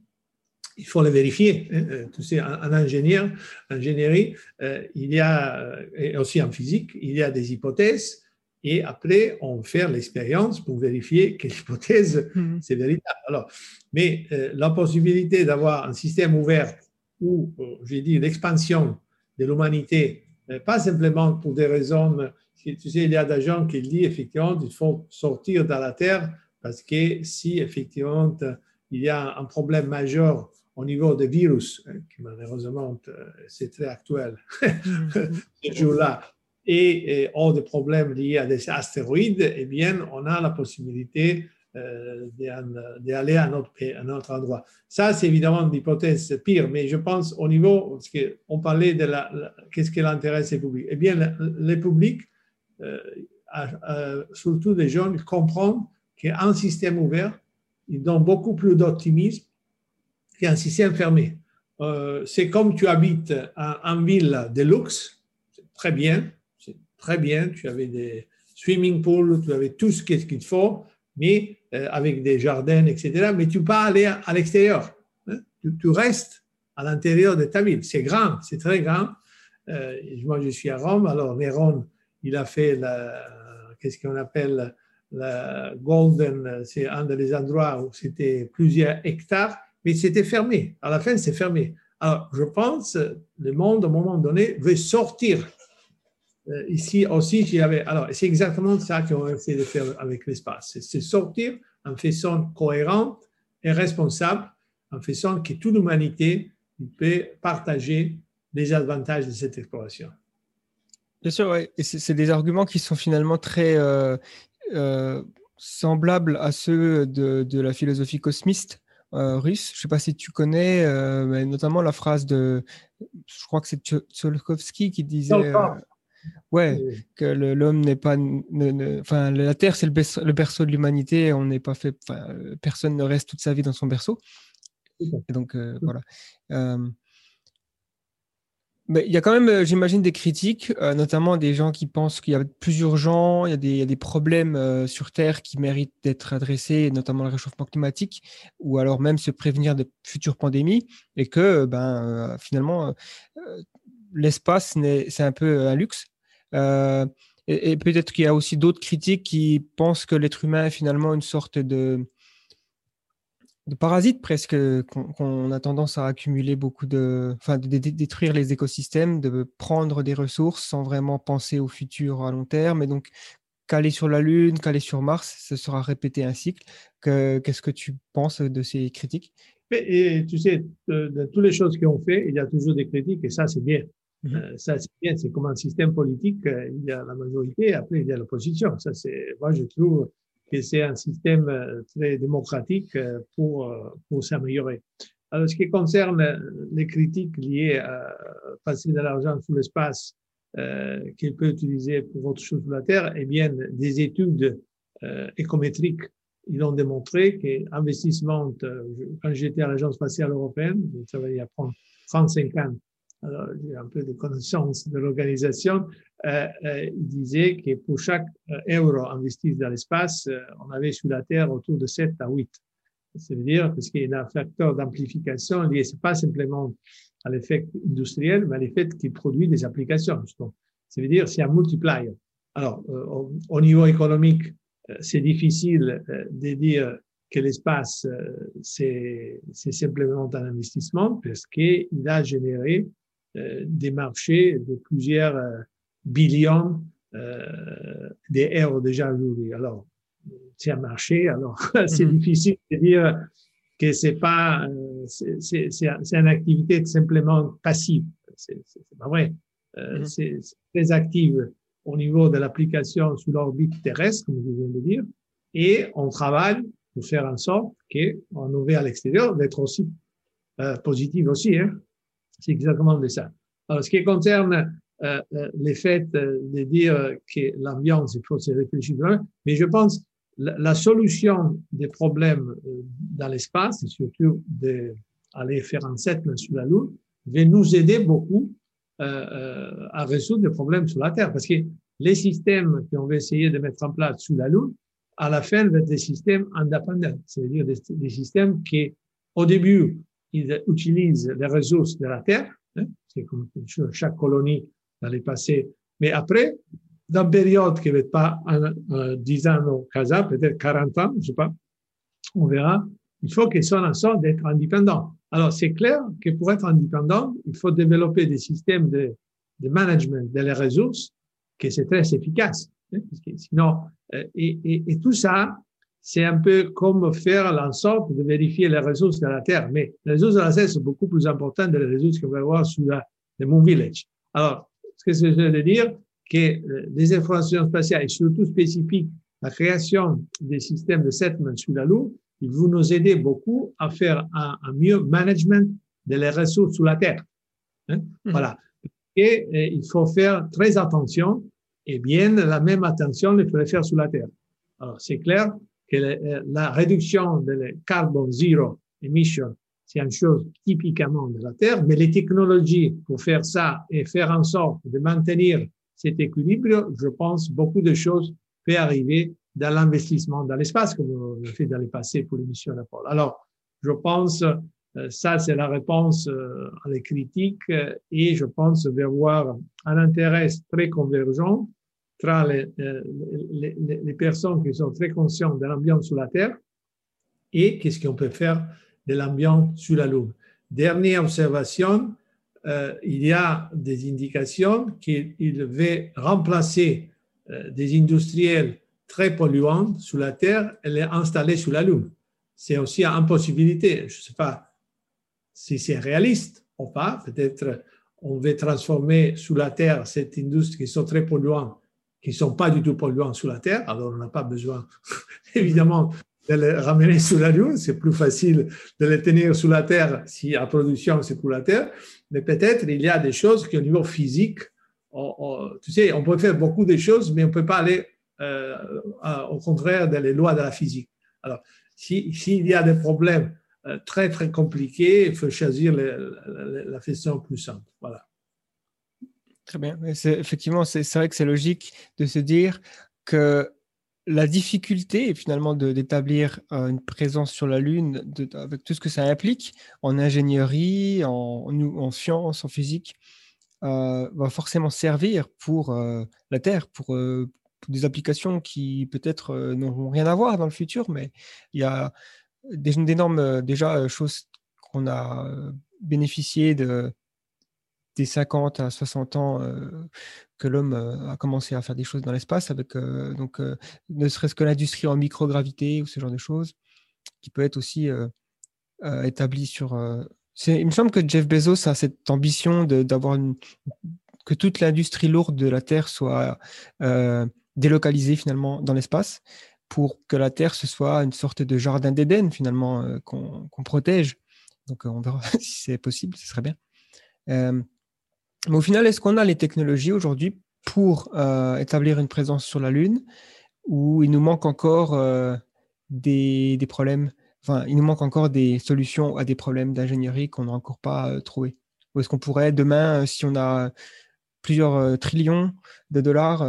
Speaker 4: il faut le vérifier. Hein. Euh, tu sais, en, ingénieur, ingénierie, euh, il y a, et aussi en physique, il y a des hypothèses et après, on fait l'expérience pour vérifier que l'hypothèse, mmh. c'est véritable. Alors, mais la possibilité d'avoir un système ouvert où, j'ai dit, l'expansion de l'humanité, pas simplement pour des raisons tu sais, il y a des gens qui disent effectivement qu'il faut sortir de la Terre parce que si effectivement il y a un problème majeur au niveau des virus, hein, qui malheureusement c'est très actuel *laughs* ce jour-là, et, et des problèmes liés à des astéroïdes, eh bien, on a la possibilité euh, d'aller à, un autre endroit. Ça, c'est évidemment une hypothèse pire, mais je pense au niveau, parce qu'on parlait de la, qu'est-ce qui intéresse les publics. Eh bien, les publics euh, surtout des jeunes, comprennent qu'un système ouvert, il donne beaucoup plus d'optimisme qu'un système fermé. Euh, c'est comme tu habites en, ville de luxe, c'est très bien, c'est très bien, tu avais des swimming pools, tu avais tout ce qu'il faut, mais euh, avec des jardins, etc. Mais tu peux aller à, l'extérieur. Hein. Tu, restes à l'intérieur de ta ville. C'est grand, c'est très grand. moi, je suis à Rome, alors Néron il a fait qu'est-ce qu'on appelle la Golden, c'est un des endroits où c'était plusieurs hectares, mais c'était fermé. À la fin, c'est fermé. Alors, je pense le monde, à un moment donné, veut sortir. Euh, ici aussi, j'y avais. Alors, c'est exactement ça qu'on va essayer de faire avec l'espace. C'est sortir en faisant cohérente et responsable, en faisant que toute l'humanité peut partager les avantages de cette exploration.
Speaker 1: Bien sûr, ouais. et c'est des arguments qui sont finalement très euh, euh, semblables à ceux de, la philosophie cosmiste euh, russe. Je ne sais pas si tu connais, mais notamment la phrase de, je crois que c'est Tsiolkovsky qui disait, ouais, que l'homme n'est pas, enfin, la Terre c'est le, berceau de l'humanité, on n'est pas fait, personne ne reste toute sa vie dans son berceau. Et donc voilà il y a quand même, euh, j'imagine, des critiques, euh, notamment des gens qui pensent qu'il y a plus urgent, il y a des, il y a des problèmes euh, sur Terre qui méritent d'être adressés, notamment le réchauffement climatique, ou alors même se prévenir de futures pandémies, et que ben, finalement, l'espace, c'est un peu un luxe. Et, et peut-être qu'il y a aussi d'autres critiques qui pensent que l'être humain est finalement une sorte de de parasites presque, qu'on a tendance à accumuler beaucoup de, enfin, de, détruire les écosystèmes, de prendre des ressources sans vraiment penser au futur à long terme. Et donc, qu'aller sur la Lune, qu'aller sur Mars, ce sera répéter un cycle. Qu'est-ce que tu penses de ces critiques?
Speaker 4: Et, Tu sais, de, toutes les choses qu'on fait, il y a toujours des critiques et ça, c'est bien. Mmh euh, ça, c'est bien. C'est comme un système politique, euh, il y a la majorité, après, il y a l'opposition. Ça, c'est, moi, je trouve que c'est un système euh, très démocratique pour, pour s'améliorer. Alors, ce qui concerne les critiques liées à passer de l'argent sous l'espace euh, qu'il peut utiliser pour autre chose sur la Terre, eh bien, des études euh, écométriques, ils ont démontré qu'investissement, quand j'étais à l'Agence spatiale européenne, va y apprendre 35 ans alors j'ai un peu de connaissance de l'organisation, euh, euh, il disait que pour chaque euh, euro investi dans l'espace, on avait sur la Terre autour de 7 à 8. C'est-à-dire parce qu'il y a un facteur d'amplification lié, c'est pas simplement à l'effet industriel, mais à l'effet qui produit des applications. Ça veut dire c'est un multiplier. Alors, au, niveau économique, c'est difficile de dire que l'espace, c'est simplement un investissement parce qu'il a généré des marchés de plusieurs euh, billions euh, d'euros déjà aujourd'hui. Alors, c'est un marché, alors *laughs* c'est mhm. difficile de dire que c'est pas, c'est une activité simplement passive. C'est pas vrai. Mhm. C'est très active au niveau de l'application sous l'orbite terrestre, comme je viens de dire, et on travaille pour faire en sorte qu'on nous à l'extérieur d'être aussi euh, positif aussi. Hein. C'est exactement de ça. Alors, ce qui concerne euh, euh, les faits euh, de dire que l'ambiance, il faut se réfléchir, mais je pense la, la solution des problèmes dans l'espace, et surtout d'aller faire un settlement sur la Lune, va nous aider beaucoup euh, à résoudre des problèmes sur la Terre. Parce que les systèmes qu'on va essayer de mettre en place sous la Lune, à la fin, vont être des systèmes indépendants. C'est-à-dire des, systèmes qui, au début, ils utilisent les ressources de la Terre. Hein, c'est comme chaque colonie dans les passés. Mais après, dans une période qui ne va pas euh, 10 ans au Casa, peut-être 40 ans, je ne sais pas, on verra, il faut qu'ils soient en sorte d'être indépendants. Alors, c'est clair que pour être indépendant, il faut développer des systèmes de, de management de les ressources que c'est très efficace. Hein, sinon, euh, et, tout ça, c'est un peu comme faire en sorte de vérifier les ressources de la Terre. Mais les ressources de la Terre sont beaucoup plus importantes que les ressources qu'on va avoir sur la, le Moon Village. Alors, ce que je veux dire, que euh, les informations spatiales et surtout spécifiques, la création des systèmes de settlement sous la Lune, ils vont nous aider beaucoup à faire un, un mieux management de les ressources sous la Terre. Hein? Mmh. Voilà. Et, et, il faut faire très attention et bien la même attention il faut faire sous la Terre. Alors, c'est clair que la, euh, la réduction de la carbon zero emission c'est une chose typiquement de la Terre, mais les technologies pour faire ça et faire en sorte de maintenir cet équilibre, je pense beaucoup de choses peuvent arriver dans l'investissement dans l'espace, comme on l'a fait dans le passé pour les missions Apollo. Alors, je pense, euh, ça c'est la réponse euh, à les critiques et je pense vers voir un intérêt très convergent entre les, euh, les, les, personnes qui sont très conscientes de l'ambiance sur la Terre et qu'est-ce qu'on peut faire de l'ambiance sur la Lune. Dernière observation, euh, il y a des indications qu'il veut remplacer euh, des industriels très polluants sur la Terre et les installer sur la Lune. C'est aussi une possibilité. Je ne sais pas si c'est réaliste ou pas. Peut-être on veut transformer sous la Terre cette industrie qui sont très polluants, qui ne sont pas du tout polluants sous la Terre. Alors on n'a pas besoin, *laughs* évidemment, de les ramener sous la Lune. C'est plus facile de les tenir sous la Terre si la production c'est pour la Terre. Mais peut-être il y a des choses qui, au niveau physique, tu sais, on peut faire beaucoup de choses, mais on ne peut pas aller euh, au contraire des lois de la physique. Alors, s'il si, y a des problèmes euh, très, très compliqués, il faut choisir le, la façon plus simple. Voilà.
Speaker 1: Très bien. Effectivement, c'est vrai que c'est logique de se dire que la difficulté finalement d'établir euh, une présence sur la Lune, avec tout ce que ça implique en ingénierie, en, en sciences, en physique, euh, va forcément servir pour euh, la Terre, pour, pour, des applications qui peut-être n'auront rien à voir dans le futur, mais il y a d'énormes déjà choses qu'on a bénéficié de, des 50 à 60 ans euh, que l'homme euh, a commencé à faire des choses dans l'espace, avec euh, donc ne serait-ce que l'industrie en microgravité ou ce genre de choses, qui peut être aussi établie sur. il me semble que Jeff Bezos a cette ambition d'avoir que toute l'industrie lourde de la Terre soit délocalisée finalement dans l'espace pour que la Terre ce soit une sorte de jardin d'Éden finalement qu'on qu protège. Donc on verra *laughs* si c'est possible, ce serait bien. Mais au final, est-ce qu'on a les technologies aujourd'hui pour euh, établir une présence sur la Lune ou il nous manque encore euh, des, problèmes, enfin, il nous manque encore des solutions à des problèmes d'ingénierie qu'on n'a encore pas euh, trouvés? Ou est-ce qu'on pourrait demain, si on a plusieurs trillions de dollars,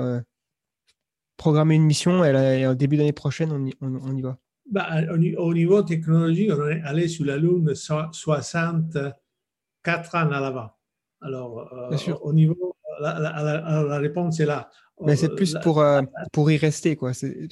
Speaker 1: programmer une mission et, au début d'année prochaine, on y, on, on y va?
Speaker 4: Bah, au, niveau technologique, on est allé sur la Lune 64 ans à l'avant. Alors, euh, au niveau, la, la, la, la réponse est là.
Speaker 1: Mais c'est plus pour, euh, pour y rester, quoi.
Speaker 4: C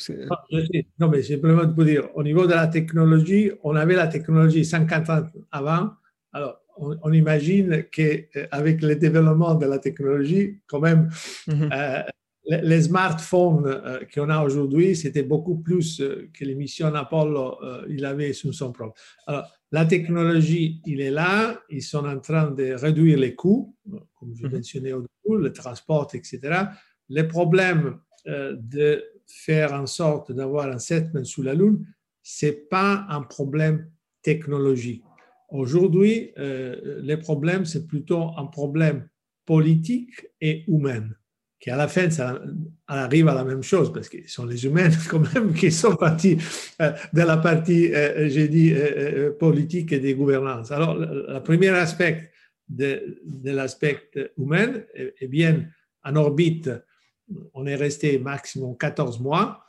Speaker 4: Non, mais simplement pour dire, au niveau de la technologie, on avait la technologie 50 ans avant. Alors, on, on imagine qu'avec le développement de la technologie, quand même, mm -hmm. euh, les, les, smartphones euh, qu'on a aujourd'hui, c'était beaucoup plus euh, que les missions Apollo, euh, il avait sur son propre. Alors, la technologie, il est là, ils sont en train de réduire les coûts, comme je mentionnais au début, le transport, etc. Les problèmes euh, de faire en sorte d'avoir un settlement sous la Lune, c'est pas un problème technologique. Aujourd'hui, euh, les problèmes, c'est plutôt un problème politique et humain, qui à la fin, ça arrive à la même chose, parce que ce sont les humains *laughs* quand même qui sont partis euh, de la partie, euh, j'ai dit, euh, politique et des gouvernances. Alors, le premier aspect de, l'aspect humain est bien en orbite. On est resté maximum 14 mois,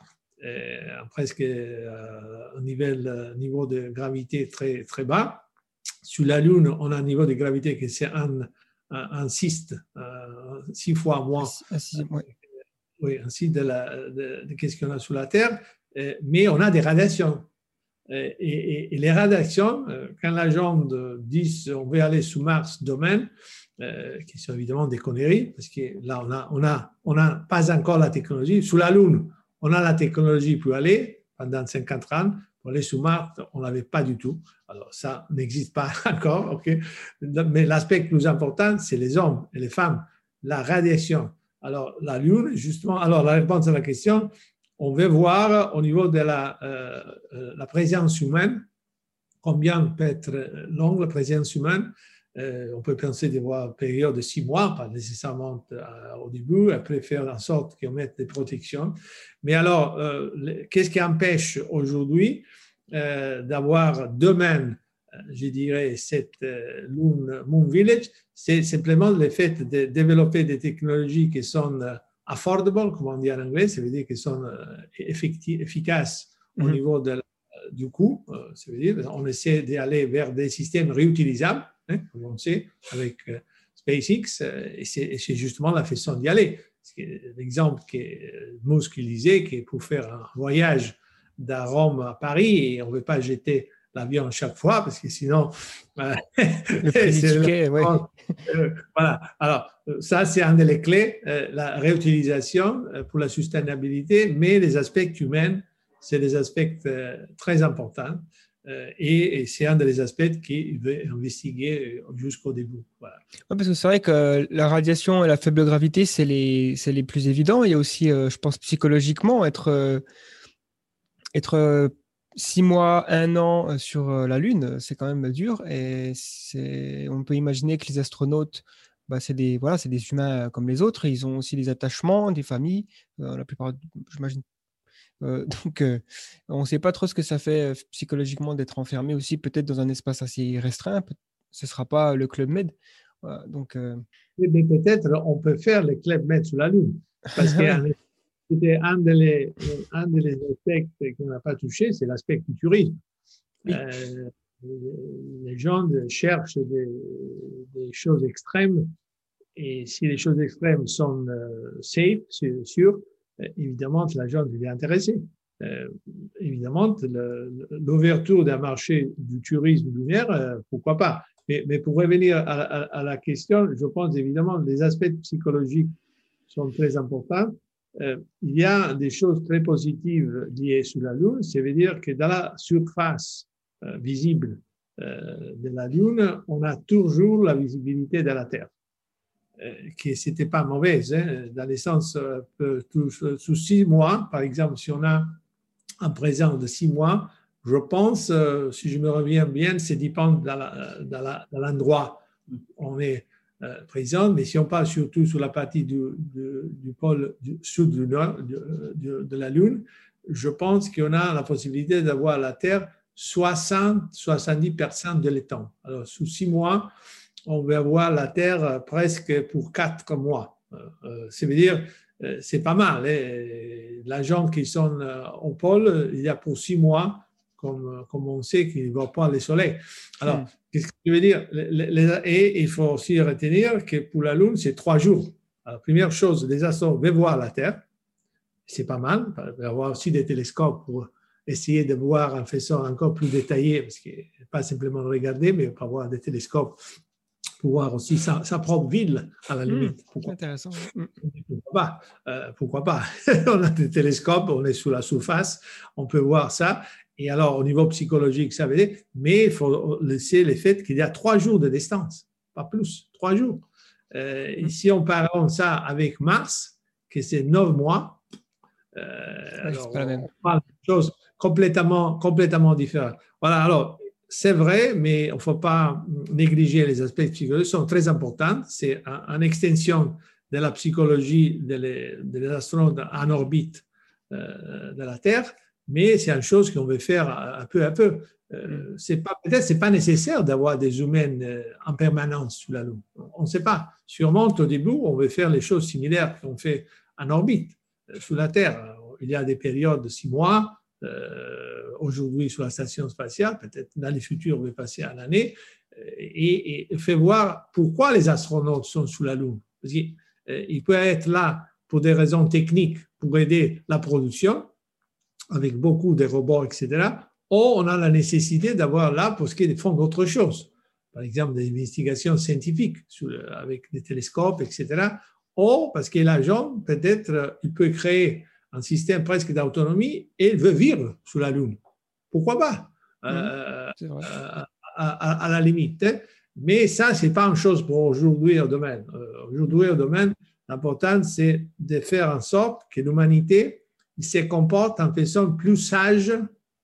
Speaker 4: presque un niveau, niveau de gravité très, très bas. Sur la Lune, on a un niveau de gravité qui c'est un, un, cyste, six fois moins. Oui, ainsi de, la, de, de ce qu'on a sous la Terre, mais on a des radiations. Et, les radiations, quand la jambe dit on veut aller sous Mars domaine, qui sont évidemment des conneries, parce que là, on n'a on a, on a pas encore la technologie. Sous la Lune, on a la technologie pour aller pendant 50 ans, pour aller sous Mars, on n'avait pas du tout. Alors, ça n'existe pas *laughs* encore, mais l'aspect plus important, c'est les hommes et les femmes, la radiation. Alors, la Lune, justement, alors la réponse à la question, on veut voir au niveau de la, euh, euh, la présence humaine, combien peut être longue la présence humaine. Euh, on peut penser de voir une période de six mois, pas nécessairement au début, après faire en sorte qu'on mette des protections. Mais alors, qu'est-ce qui empêche aujourd'hui euh, d'avoir demain, euh, je dirais, cette euh, Moon, Village, c'est simplement le fait de développer des technologies qui sont affordable, comme on dit en anglais, ça veut dire qu'elles sont efficaces au mhm. niveau de, du. Ça veut dire on essaie d'aller vers des systèmes réutilisables, hein, comme on sait, avec SpaceX, et c'est justement la façon d'y aller. L'exemple que Musk disait, que pour faire un voyage de Rome à Paris et on ne veut pas jeter l'avion chaque fois parce que sinon.
Speaker 1: Euh, *laughs* le
Speaker 4: euh, voilà. Alors, ça, c'est un des clés, euh, la réutilisation pour la sustainabilité, mais les aspects humains, c'est des aspects très importants. Et, c'est un des aspects qu'il veut investiguer jusqu'au début. Voilà.
Speaker 1: parce que c'est vrai que la radiation et la faible gravité, c'est les, les plus évidents. Il y a aussi, je pense, psychologiquement, être être euh, six mois, un an euh, sur euh, la Lune, c'est quand même dur. Et on peut imaginer que les astronautes, bah, c'est des, voilà, des humains comme les autres. Ils ont aussi des attachements, des familles. la plupart, j'imagine. *laughs* donc, on ne sait pas trop ce que ça fait psychologiquement d'être enfermé aussi, peut-être dans un espace assez restreint. Ce ne sera pas le Club Med. donc,
Speaker 4: Mais peut-être on peut faire le Club Med sur la Lune. Parce *laughs* qu'il c'était un des aspects qu'on n'a pas touché, c'est l'aspect du tourisme. Euh, les gens cherchent des, des, choses extrêmes et si les choses extrêmes sont euh, safe, sûres, euh, évidemment, la gente est intéressée. Euh, évidemment, l'ouverture d'un marché du tourisme lunaire, euh, pourquoi pas. Mais, pour revenir à, la question, je pense évidemment les aspects psychologiques sont très importants. Euh, il y a des choses très positives liées sur la Lune. Ça veut dire que dans la surface euh, visible euh, de la Lune, on a toujours la visibilité de la Terre, qui n'était pas mauvaise, hein, dans le sens, sous six mois, par exemple, si on a un présent de six mois, je pense, si je me reviens bien, c'est dépend de l'endroit où on est euh, présente, mais si on parle surtout sur la partie du, pôle sud nord de, la Lune, je pense qu'on a la possibilité d'avoir la Terre 60-70% de l'étang. Alors, sous six mois, on va avoir la Terre presque pour quatre mois. Euh, euh, ça veut dire, c'est pas mal. Hein. La jambe qui sont au pôle, il y a pour six mois, comme, comme on sait qu'il ne va pas le soleil. Alors, hmm. qu'est-ce que je veux dire? Et il faut aussi retenir que pour la Lune, c'est trois jours. Alors, première chose, les astronautes veulent voir la Terre. C'est pas mal. Il va y avoir aussi des télescopes pour essayer de voir en faisant encore plus détaillé, parce que pas simplement regarder, mais pas voir des télescopes pour voir aussi sa, propre ville à la hmm. limite.
Speaker 1: pourquoi, intéressant.
Speaker 4: Pourquoi pas euh, Pourquoi pas *laughs* On a des télescopes, on est sous la surface, on peut voir ça. Et alors, au niveau psychologique, ça veut dire, mais il faut laisser le fait qu'il y a trois jours de distance, pas plus, trois jours. Euh, et si on parle ça avec Mars, que c'est neuf mois, Euh,
Speaker 1: même.
Speaker 4: On parle de choses complètement, complètement différentes. Voilà, alors, c'est vrai, mais il ne faut pas négliger les aspects psychologiques, ils sont très importants. C'est en extension de la psychologie des astronautes en orbite euh, de la Terre, mais c'est une chose qu'on veut faire un peu à peu. Euh, c'est pas peut-être c'est pas nécessaire d'avoir des humains euh, en permanence sur la Lune. On ne sait pas. Sûrement au début, on veut faire les choses similaires qu'on fait en orbite euh, sur la Terre. Il y a des périodes de six mois. Euh, Aujourd'hui sur la station spatiale, peut-être dans les futurs, on va passer à l'année et, et fait voir pourquoi les astronautes sont sous la Lune. Parce qu'ils peuvent être là pour des raisons techniques, pour aider la production, avec beaucoup de robots, etc. Ou on a la nécessité d'avoir là parce qu'ils font d'autres choses. Par exemple, des investigations scientifiques avec des télescopes, etc. Ou parce que l'agent, peut-être, il peut créer un système presque d'autonomie et veut vivre sur la Lune. Pourquoi pas? Euh,
Speaker 1: C'est vrai.
Speaker 4: à, à- à la limite. hein. Mais ça, ce n'est pas une chose pour aujourd'hui au domaine. Euh, Aujourd'hui au domaine, l'important, c'est de faire en sorte que l'humanité se comporte en façon plus sage.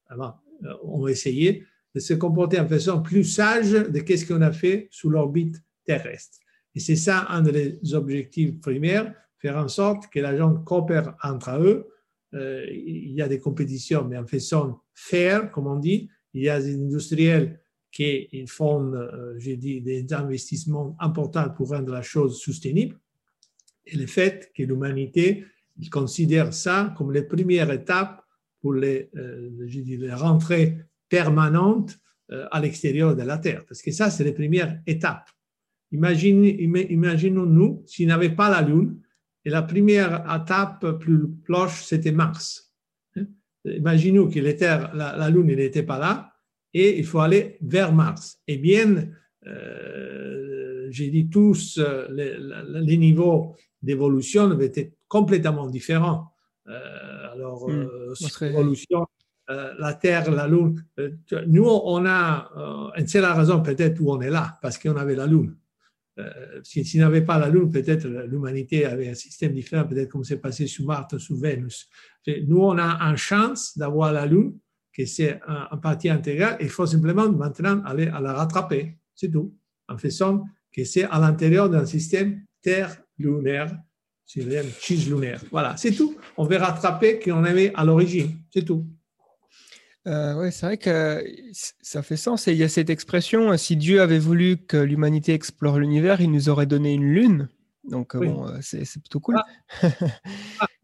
Speaker 4: Alors, euh, on va essayer de se comporter en façon plus sage de ce qu'on a fait sous l'orbite terrestre. Et c'est ça un des objectifs primaires, faire en sorte que les gens coopèrent entre eux. Euh, il y a des compétitions, mais en façon fair, comme on dit. Il y a des industriels qui font, euh, j'ai dit, des investissements importants pour rendre la chose soutenable. Et le fait que l'humanité considère ça comme la première étape pour les, euh, dis, les rentrées permanentes euh, à l'extérieur de la Terre. Parce que ça, c'est la première étape. Imaginons-nous s'il n'y avait pas la Lune, et la première étape plus proche, c'était Mars. Imaginons que la, Terre, la, la Lune n'était pas là, et il faut aller vers Mars. Eh bien, euh, j'ai dit tous, euh, les, les niveaux d'évolution étaient complètement différents. Euh, alors, euh,
Speaker 1: On serait-
Speaker 4: évolution, euh, la Terre, la Lune. nous, on a, c'est la raison peut-être où on est là, parce qu'on avait la Lune. Euh, si- S'il n'y avait pas la Lune, peut-être l'humanité avait un système différent, peut-être comme c'est passé sur Mars, sur Vénus. Nous, on a une chance d'avoir la Lune, que c'est en partie intégrale. Il faut simplement maintenant aller la rattraper, c'est tout, en faisant que c'est à l'intérieur d'un système terre-lunaire, système cislunaire. Voilà, c'est tout. On va rattraper qu'on avait à l'origine, c'est tout.
Speaker 1: Euh, ouais, c'est vrai que ça fait sens. Et il y a cette expression, euh, si Dieu avait voulu que l'humanité explore l'univers, il nous aurait donné une lune. Donc, euh,
Speaker 4: Oui.
Speaker 1: bon, euh, c'est plutôt cool. *laughs*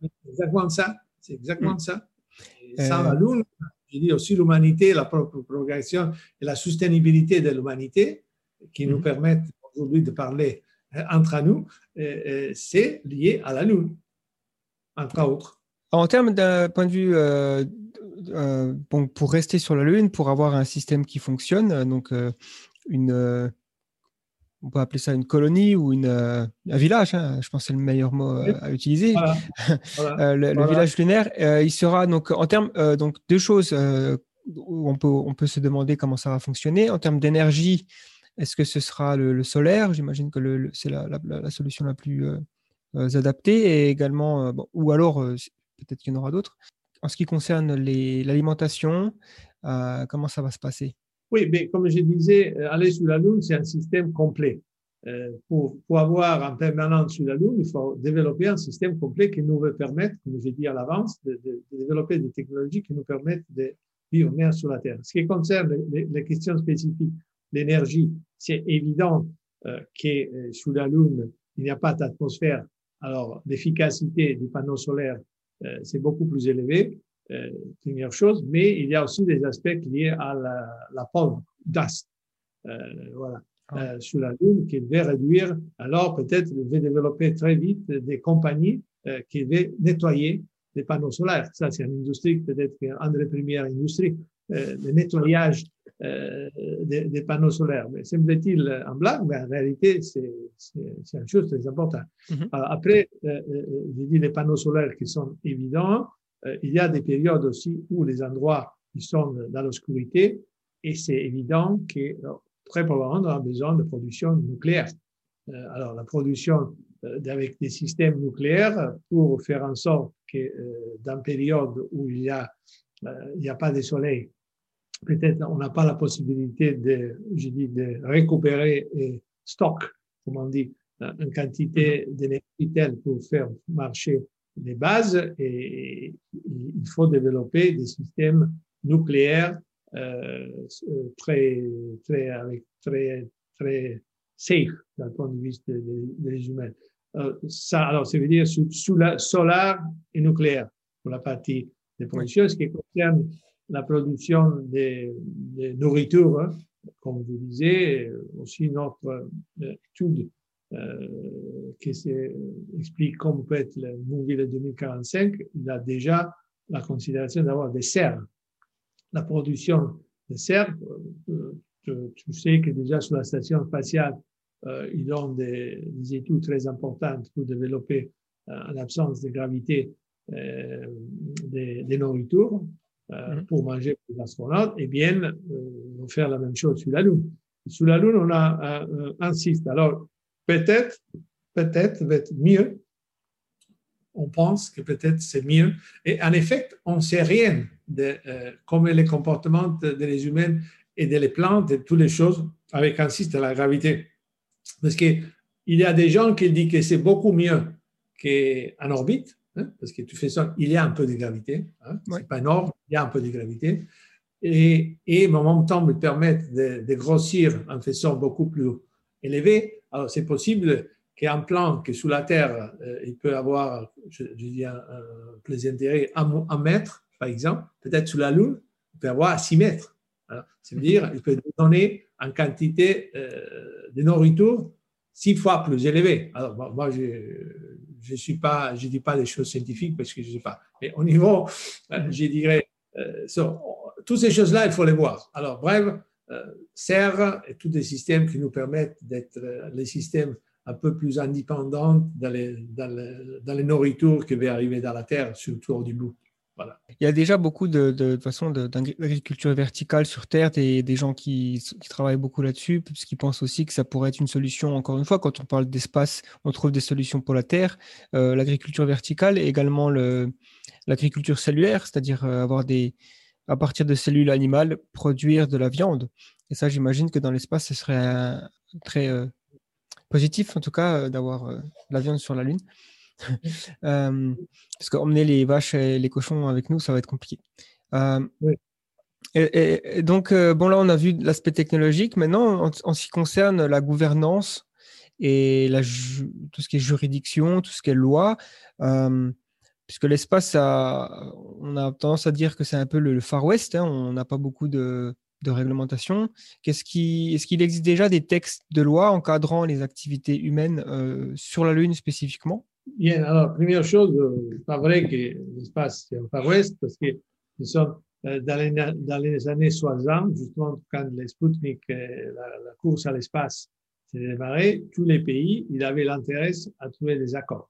Speaker 4: C'est exactement ça. C'est exactement ça. Et sans
Speaker 1: Euh,
Speaker 4: la Lune, je dis aussi l'humanité, la propre progression et la soutenabilité de l'humanité qui nous
Speaker 1: Mhm.
Speaker 4: permettent aujourd'hui de parler entre nous, c'est lié à la Lune, entre autres.
Speaker 1: En termes d'un point de vue, euh, euh, bon, pour rester sur la Lune, pour avoir un système qui fonctionne, euh, donc euh, une, euh, on peut appeler ça une colonie ou une, un village, hein, je pense que c'est le meilleur mot à utiliser.
Speaker 4: Voilà. *laughs* Voilà.
Speaker 1: Le, village lunaire, il sera donc en termes donc deux choses où on peut on peut se demander comment ça va fonctionner en termes d'énergie. Est-ce que ce sera le, le solaire? J'imagine que le, c'est la, la- la solution la plus adaptée et également bon, ou alors peut-être qu'il y en aura d'autres. En ce qui concerne l'alimentation, euh, comment ça va se passer?
Speaker 4: Oui, mais comme je disais, euh, aller sur la Lune, c'est un système complet. Euh, pour, pour avoir un permanent sur la Lune, il faut développer un système complet qui nous va permettre, comme j'ai dit à l'avance, de, développer des technologies qui nous permettent de vivre bien sur la Terre. Ce qui concerne les, les- questions spécifiques, l'énergie, c'est évident euh, que sous la Lune, il n'y a pas d'atmosphère. Alors, l'efficacité des panneaux solaires, euh, c'est beaucoup plus élevé euh, première chose, mais il y a aussi des aspects liés à la, la pollen, dust, euh, voilà, euh, sur la Lune, qui va réduire. Alors peut-être il va développer très vite des compagnies euh, qui vont nettoyer les panneaux solaires. Ça, c'est une industrie, peut-être une des premières industries, euh, le nettoyage euh, des, des panneaux solaires. Mais semble-t-il en blague, mais en réalité, c'est c'est- une chose très importante.
Speaker 1: Mhm.
Speaker 4: Euh, Après, euh, euh, j'ai dit les panneaux solaires qui sont évidents. Euh, il y a des périodes aussi où les endroits qui sont dans l'obscurité et c'est évident que euh, très probablement on a besoin de production nucléaire. Euh, alors la production euh, avec des systèmes nucléaires pour faire en sorte que euh, dans une période où il y a, euh, il n'y a pas de soleil, peut-être on n'a pas la possibilité de, je dis, de récupérer et stock, comme on dit, une quantité d'énergie telle pour faire marcher les bases et il faut développer des systèmes nucléaires euh, très, très, avec, très, très safe d'un point de vue des, des humains. Euh, ça, alors, ça veut dire sous, sous la solaire et nucléaire pour la partie des productions, ce qui concerne la production des, des nourritures, hein, comme vous disiez, aussi notre euh, étude euh, qui explique comment peut être le de 2045, il a déjà la considération d'avoir des serres. La production de serres, euh, tu, sais que déjà sur la station spatiale, euh, ils ont des, des, études très importantes pour développer, en absence de gravité, des, des, nourritures mm-hmm. pour manger pour les astronautes, et bien, on va faire la même chose sur la Lune. Sur la Lune, on a un, un. Alors, peut-être, peut-être va être mieux. On pense que peut-être c'est mieux. Et en effet, on ne sait rien de euh, comment les comportements des humains et des plantes et toutes les choses avec un de la gravité. Parce qu'il y a des gens qui disent que c'est beaucoup mieux qu'en orbite, hein, parce que tu fais ça, il y a un peu de gravité. Hein, C'est pas énorme, il y a un peu de gravité. Et, et en même temps, me permettre de, de grossir en faisant beaucoup plus élevé. Alors, c'est possible qu'un plan que sous la Terre, euh, il peut avoir, je, dis un, un plaisanterie, un, un, mètre, par exemple, peut-être sous la Lune, il peut avoir 6 mètres. C'est-à-dire, il peut donner une quantité euh, de nourriture six fois plus élevée. Alors, moi, je ne suis pas, je dis pas des choses scientifiques parce que je ne sais pas. Mais au niveau, euh, je dirais, euh, toutes ces choses-là, il faut les voir. Alors, bref, euh, serre et tous des systèmes qui nous permettent d'être euh, les systèmes un peu plus indépendants dans les, dans les, nourritures qui vont arriver dans la terre, surtout du bout.
Speaker 1: Il y a déjà beaucoup de, de, d'agriculture verticale sur Terre et des gens qui, travaillent beaucoup là-dessus, puisqu'ils pensent aussi que ça pourrait être une solution. Encore une fois, quand on parle d'espace, on trouve des solutions pour la Terre. Euh, l'agriculture verticale et également l'agriculture cellulaire, c'est-à-dire avoir des, à partir de cellules animales, produire de la viande. Et ça, j'imagine que dans l'espace, ce serait très euh, positif, en tout cas, euh, d'avoir euh, de la viande sur la Lune. *laughs* parce qu'emmener les vaches et les cochons avec nous, ça va être compliqué. Et, donc, bon, là, on a vu l'aspect technologique. Maintenant, en, ce qui concerne la gouvernance et la, tout ce qui est juridiction, tout ce qui est loi, puisque l'espace, on a tendance à dire que c'est un peu le, Far West, hein, on n'a pas beaucoup de, réglementation. Qu'est-ce qui, est-ce qu'il existe déjà des textes de loi encadrant les activités humaines euh, sur la Lune spécifiquement?
Speaker 4: Bien, alors, première chose, euh, pas vrai que l'espace c'est un Far West, parce nous sommes euh, dans les, dans les années 60, justement, quand les Sputnik, la, la course à l'espace s'est démarrée, tous les pays, ils avaient l'intérêt à trouver des accords.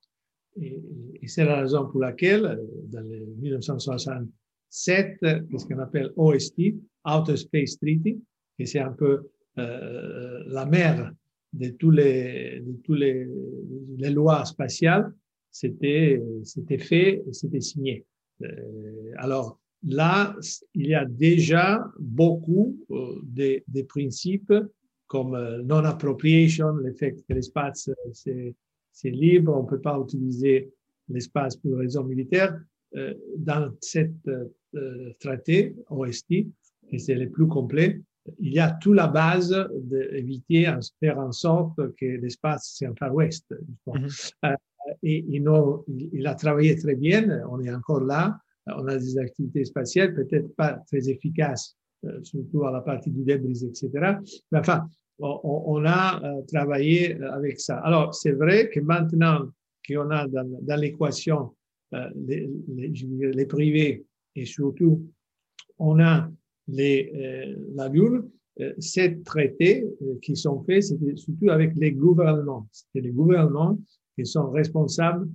Speaker 4: Et, c'est la raison pour laquelle, euh, dans le 1967, ce qu'on appelle OST, Outer Space Treaty, qui c'est un peu euh, la mère de tous les, de tous les, les lois spatiales, c'était, c'était fait c'était signé. Euh, alors là, il y a déjà beaucoup euh, des, des principes comme euh, non-appropriation, le fait que l'espace, c'est c'est libre, on ne peut pas utiliser l'espace pour raisons militaires. Euh, dans cette euh, traité OST, et c'est le plus complet, il y a toute la base d'éviter de faire en sorte que l'espace c'est un Far West. Mm-hmm. Euh, et il, il, a travaillé très bien, on est encore là, on a des activités spatiales peut-être pas très efficaces, euh, surtout à la partie du débris, etc. Mais enfin, on, a euh, travaillé avec ça. Alors, c'est vrai que maintenant qu'on a dans, l'équation les, les, privés et surtout on a les, la Lune, ces traités qui sont faits, c'était surtout avec les gouvernements. C'est les gouvernements qui sont responsables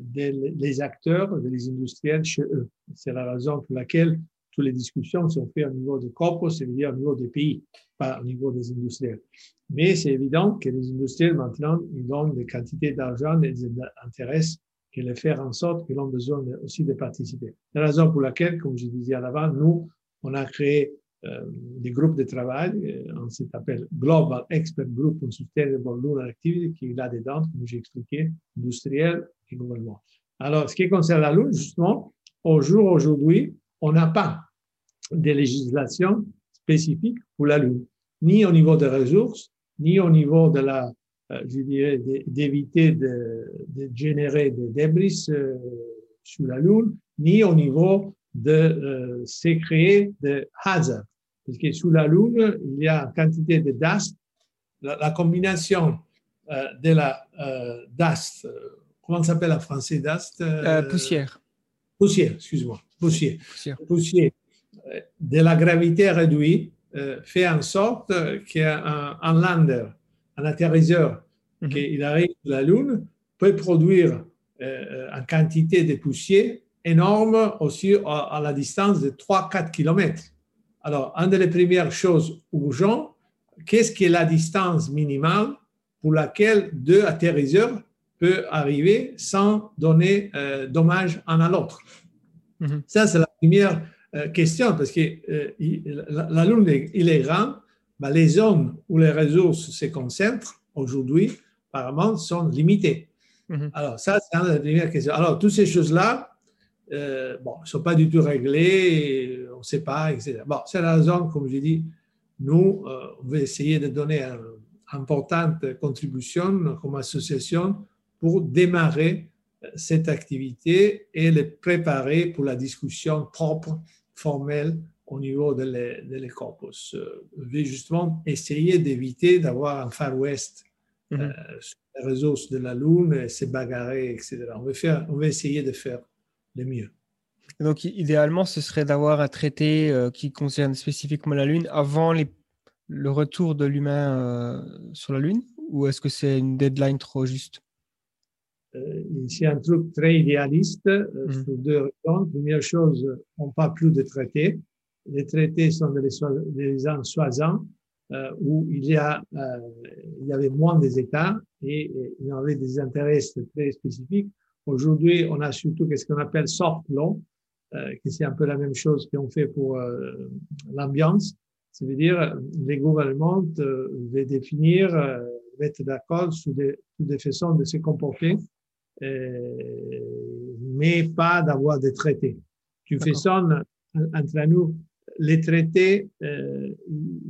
Speaker 4: des les acteurs, des industriels chez eux. C'est la raison pour laquelle toutes les discussions sont faites au niveau du corpus, c'est-à-dire au niveau des pays, pas au niveau des industriels. Mais c'est évident que les industriels, maintenant, ils donnent des quantités d'argent et des intérêts qui les faire en sorte qu'ils ont besoin aussi de participer. C'est la raison pour laquelle, comme je disais à l'avant, nous, on a créé euh, des groupes de travail, euh, on s'appelle Global Expert Group on Sustainable Lunar Activity, qui est là-dedans, comme j'ai expliqué, industriel et gouvernement. Alors, ce qui concerne la Lune, justement, au jour aujourd'hui, on n'a pas de législation spécifique pour la Lune, ni au niveau des ressources, ni au niveau de la, euh, je dirais, d'éviter de, de, générer des débris sur la Lune, ni au niveau de euh, se créer de hazards. Parce que sous la Lune, il y a une quantité de dust. La, la combinaison euh, de la euh, dust, comment s'appelle en français dust
Speaker 1: euh, Poussière.
Speaker 4: Poussière, excuse-moi. Poussière. Poussière. Poussière. De la gravité réduite fait en sorte qu'un un lander, un atterrisseur, mm -hmm. qui arrive sur la Lune, peut produire une quantité de poussière énorme aussi à, à la distance de 3-4 km. Alors, une des premières choses urgentes, qu'est-ce qui est la distance minimale pour laquelle deux atterrisseurs peuvent arriver sans donner euh, dommage un à l'autre? Mm -hmm. Ça, c'est la première euh, question, parce que euh, la, la, Lune, il est grand, ben, les zones où les ressources se concentrent aujourd'hui, apparemment, sont limitées. Mm -hmm. Alors, ça, c'est une des premières questions. Alors, toutes ces choses-là, euh, bon, ne sont pas du tout réglés, on ne sait pas, etc. Bon, c'est la raison, comme je dis, nous, euh, on veut essayer de donner une importante contribution comme association pour démarrer cette activité et les préparer pour la discussion propre, formelle au niveau de les, de les corpus. Euh, on veut justement essayer d'éviter d'avoir un Far West mm -hmm. euh, sur les réseaux de la Lune, se bagarrer, etc. On veut, faire, on veut essayer de faire le mieux.
Speaker 1: Donc, idéalement, ce serait d'avoir un traité euh, qui concerne spécifiquement la Lune avant les, le retour de l'humain euh, sur la Lune Ou est-ce que c'est une deadline trop juste?
Speaker 4: Euh, C'est un truc très idéaliste mmh. sur deux raisons. Première chose, on ne parle plus de traités. Les traités sont des, des ans 60 où il y, a, il y avait moins des États et, et il y avait des intérêts très spécifiques. Aujourd'hui, on a surtout ce qu'on appelle soft law, euh, qui c'est un peu la même chose qu'on fait pour euh, l'ambiance. Ça veut dire les gouvernements euh, vont définir, euh, mettre d'accord sur des, sur des façons de se comporter, euh, mais pas d'avoir des traités. Tu fais ça entre nous. Les traités,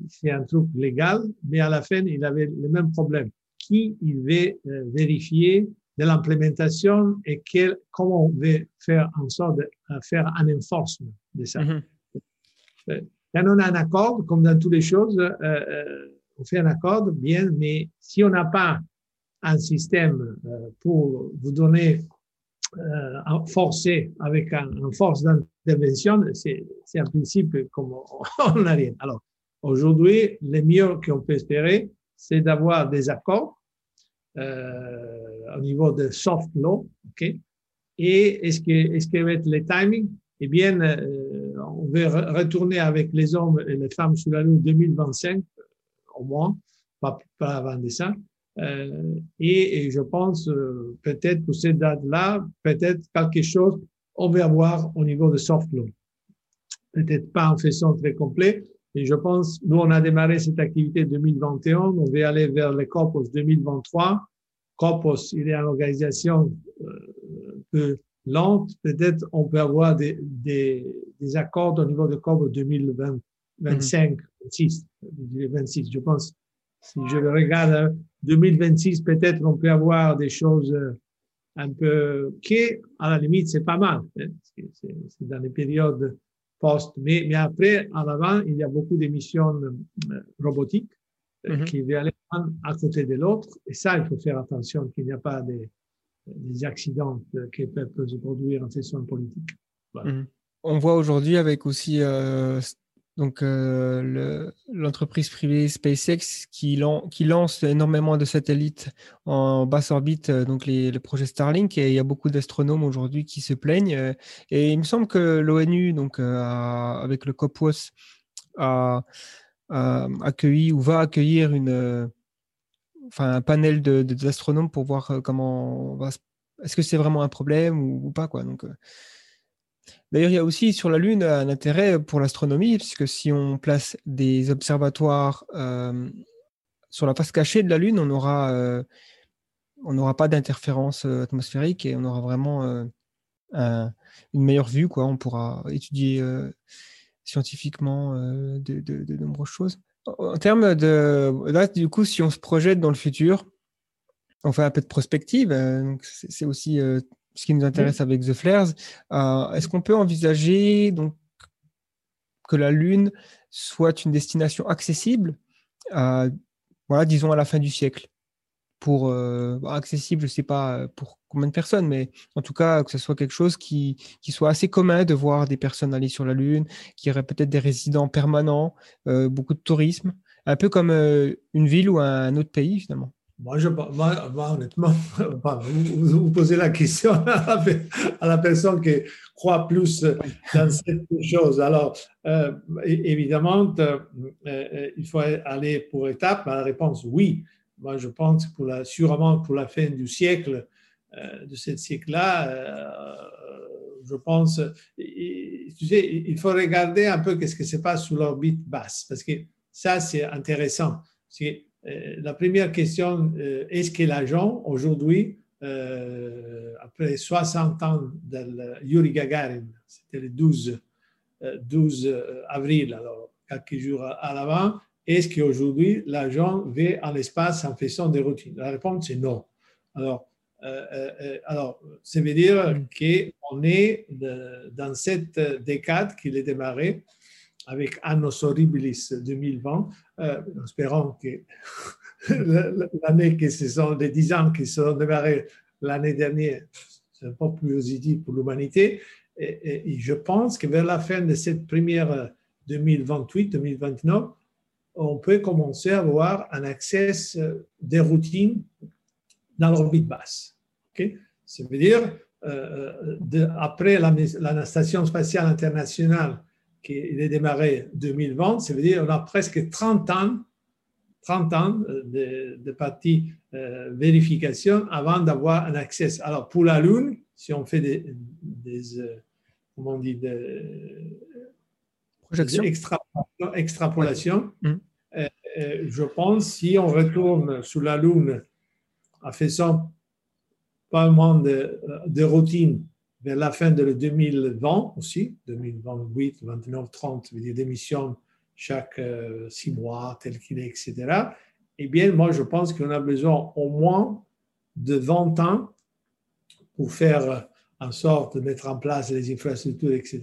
Speaker 4: c'est un truc légal, mais à la fin, il avait le même problème. Qui il veut vérifier de l'implémentation et quel, comment on veut faire en sorte de faire un enforcement de ça. Mm -hmm. Quand on a un accord, comme dans toutes les choses, euh, on fait un accord, bien, mais si on n'a pas un système euh, pour vous donner euh, forcé avec un, une force d'intervention, c'est un principe comme *laughs* on n'a rien. Alors, aujourd'hui, le mieux qu'on peut espérer, c'est d'avoir des accords euh, au niveau de soft law, ok? Et est-ce que est-ce que va être le timing Eh bien, euh, on veut retourner avec les hommes et les femmes sur la Lune 2025 au moins, pas, avant de ça. Euh, et, je pense euh, peut-être pour cette date-là, peut-être quelque chose on va avoir au niveau de soft law. Peut-être pas en faisant très complet, et je pense, nous, on a démarré cette activité 2021, on va aller vers le Corpus 2023. Corpus, il est une organisation euh, peu lente. Peut-être on peut avoir des, des, des, accords au niveau de Corpus 2025, mm -hmm. 26, 26. Je pense, si je le regarde, 2026, peut-être on peut avoir des choses un peu qui, à la limite, c'est pas mal. Hein, c'est dans les périodes post. Mais, mais après, en avant, il y a beaucoup d'émissions euh, robotiques euh, mm -hmm. qui vont aller un à côté de l'autre. Et ça, il faut faire attention qu'il n'y a pas des, des accidents qui peuvent se produire en session politique.
Speaker 1: Voilà. -hmm. On voit aujourd'hui avec aussi euh, euh, le- l'entreprise privée SpaceX qui, lan- qui lance énormément de satellites en basse orbite, euh, donc les, le projet Starlink, et il y a beaucoup d'astronomes aujourd'hui qui se plaignent. et il me semble que l'ONU, avec le COPWOS, a, accueilli ou va accueillir une, enfin un panel d'astronomes pour voir euh, comment est-ce que c'est vraiment un problème ou, pas quoi. Donc euh, D'ailleurs, il y a aussi sur la Lune un intérêt pour l'astronomie, puisque si on place des observatoires euh, sur la face cachée de la Lune, on aura, on n'aura pas d'interférence atmosphérique et on aura vraiment un- une meilleure vue. Quoi. On pourra étudier scientifiquement de nombreuses choses. En termes de... Là, du coup, si on se projette dans le futur, on fait un peu de prospective. euh, c'est aussi euh, ce qui nous intéresse avec The Flares. Euh, Est-ce qu'on peut envisager donc, que la Lune soit une destination accessible, à, voilà, disons à la fin du siècle? Pour euh, bah, accessible, je sais pas euh, pour combien de personnes, mais en tout cas que ce soit quelque chose qui, qui soit assez commun de voir des personnes aller sur la Lune, qui aurait peut-être des résidents permanents, euh, beaucoup de tourisme, un peu comme euh, une ville ou un autre pays finalement.
Speaker 4: Moi, je, moi, moi, honnêtement, *laughs* vous, posez la question *laughs* à la, pe- à la personne qui croit plus dans cette chose. Alors, évidemment, il faut aller pour étapes. La réponse, oui. Moi, je pense pour la, sûrement pour la fin du siècle, euh, de ce siècle-là, euh, je pense, tu sais, il faut regarder un peu qu'est-ce qui se passe sous l'orbite basse, parce que ça, c'est intéressant. Que, euh, la première question, est-ce que l'agent, aujourd'hui, après 60 ans de Yuri Gagarin, c'était le 12, euh, 12 avril, alors quelques jours à l'avant, est-ce qu'aujourd'hui l'agent va en l'espace en faisant des routines? La réponse est non. Alors, euh, euh, euh, alors ça veut dire qu'on est de- dans cette décade qu'il est démarré avec Annos Horribilis 2020, euh, espérons que *laughs* l'année que ce sont les 10 ans qui sont démarrés l'année dernière, c'est un peu plus positif pour l'humanité. Et, et- et je pense que vers la fin de cette première 2028-2029, on peut commencer à avoir un accès euh, des routines dans l'orbite basse. ok? Ça veut dire, euh, de- après la, station spatiale internationale qui est démarrée 2020, ça veut dire qu'on a presque 30 ans 30 ans de, partie euh, vérification avant d'avoir un accès. Alors, pour la Lune, si on fait des, euh, comment on dit, des,
Speaker 1: Projection.
Speaker 4: des extrapolations, extrapolations,
Speaker 1: Mhm.
Speaker 4: euh, euh, je pense si on retourne sur la Lune en faisant pas moins de, de routine vers la fin de 2020 aussi, 2028, 29, 30, je veux dire des missions chaque euh, six mois, tel qu'il est, etc. Eh bien, moi, je pense qu'on a besoin au moins de 20 ans pour faire en sorte de mettre en place les infrastructures, etc.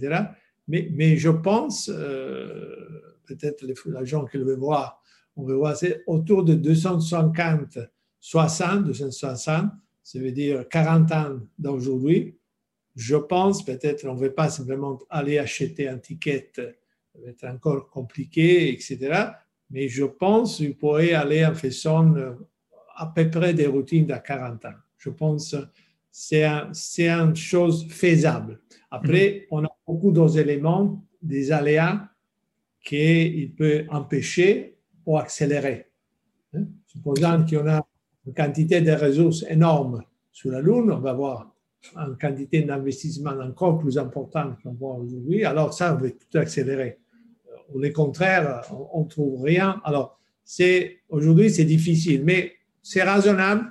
Speaker 4: Mais, mais je pense, euh, peut-être les gens qui le veulent voir, on veut voir, c'est autour de 250, 60, 260, ça veut dire 40 ans d'aujourd'hui. Je pense, peut-être, on ne veut pas simplement aller acheter un ticket ça va être encore compliqué, etc. Mais je pense qu'il pourrait aller en faisant euh, à peu près des routines de 40 ans. Je pense que c'est un, c'est une chose faisable. Après, on a beaucoup d'autres éléments, des aléas qu'il peut empêcher ou accélérer. Hein? Supposant en a une quantité de ressources énormes sur la Lune, on va avoir une quantité d'investissement encore plus importante qu'on voit aujourd'hui, alors ça va tout accélérer ou le contraire, on ne trouve rien. Alors, aujourd'hui, c'est difficile, mais c'est raisonnable.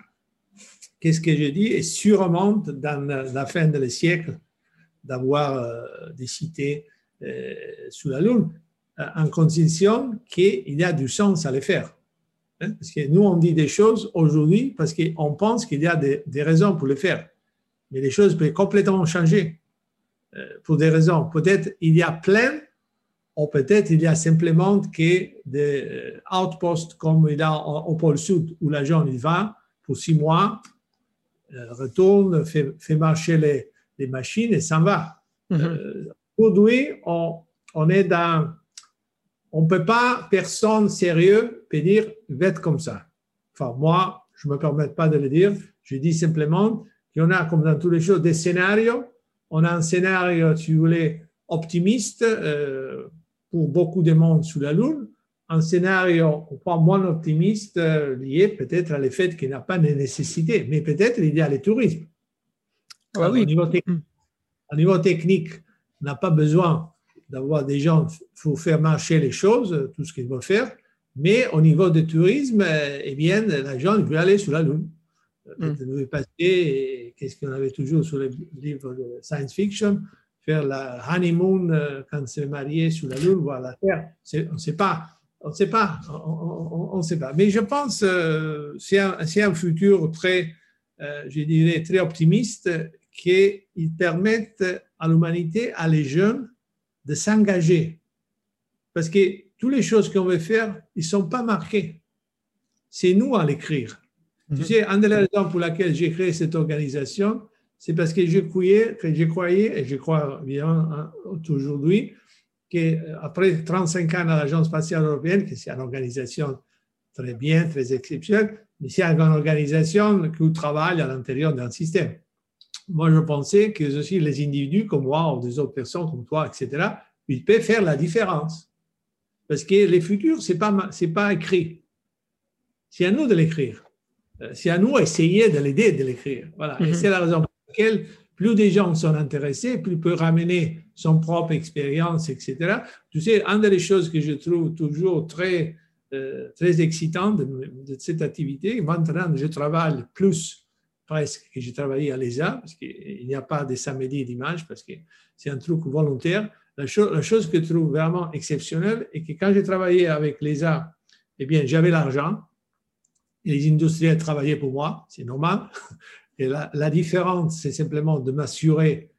Speaker 4: Qu'est-ce que je dis? Et sûrement, dans la fin du siècle, d'avoir euh, des cités euh, sous la Lune, euh, en condition qu'il y a du sens à les faire. Hein? Parce que nous, on dit des choses aujourd'hui parce qu'on pense qu'il y a des, raisons pour le faire. Mais les choses peuvent complètement changer pour des raisons. Peut-être il y a plein ou peut-être il y a simplement que des outposts comme il y a au pôle sud où l'agent il va pour six mois, retourne, fait, fait marcher les, les, machines et s'en va. Mm -hmm. euh, Aujourd'hui, on, on, est dans on ne peut pas, personne sérieux peut dire, va être comme ça. Enfin, moi, je ne me permets pas de le dire. Je dis simplement qu'on a, comme dans toutes les choses, des scénarios. On a un scénario, si vous voulez, optimiste euh, pour beaucoup de monde sous la Lune. Un scénario, pas moins optimiste, euh, lié peut-être à l'effet qu'il n'y a pas de nécessité, mais peut-être il y a le tourisme.
Speaker 1: Ah, oui.
Speaker 4: au, niveau technique, au niveau technique, on n'a pas besoin d'avoir des gens, faut faire marcher les choses, tout ce qu'ils vont faire. Mais au niveau du tourisme, eh bien, la gens veulent aller sur la Lune. Mm. veut passer, qu'est-ce qu'on avait toujours sur les livres de science fiction, faire la honeymoon euh, quand c'est marié sur la Lune, voir la Terre. On ne sait pas. On ne sait pas. On, sait pas. Mais je pense que euh, c'est un, un, futur très, euh, je dirais, très optimiste qui permettent à l'humanité, à les jeunes, de s'engager. Parce que toutes les choses qu'on veut faire, ils ne sont pas marquées. C'est nous à l'écrire. Tu mhm. sais, une des raisons pour laquelle j'ai créé cette organisation, c'est parce que je croyais, que je croyais, et je crois bien hein, aujourd'hui, qu'après 35 ans à l'Agence spatiale européenne, que c'est une organisation très bien, très exceptionnelle, mais c'est une organisation qui travaille à l'intérieur d'un système moi, je pensais que aussi les individus comme moi ou des autres personnes comme toi, etc., ils peuvent faire la différence. Parce que les futurs, ce n'est pas, pas écrit. C'est à nous de l'écrire. Euh, c'est à nous d'essayer de l'aider de l'écrire. Voilà. Et mhm. c'est la raison pour laquelle plus des gens sont intéressés, plus peuvent ramener son propre expérience, etc. Tu sais, une des choses que je trouve toujours très, euh, très excitante de, de, cette activité, maintenant je travaille plus presque que j'ai travaillé à l'ESA, parce qu'il n'y a pas de samedi dimanche, parce que c'est un truc volontaire. La, la, chose que je trouve vraiment exceptionnelle est que quand j'ai travaillé avec l'ESA, eh bien, j'avais l'argent, et les industriels travaillaient pour moi, c'est normal. *laughs* Et la, la différence, c'est simplement de m'assurer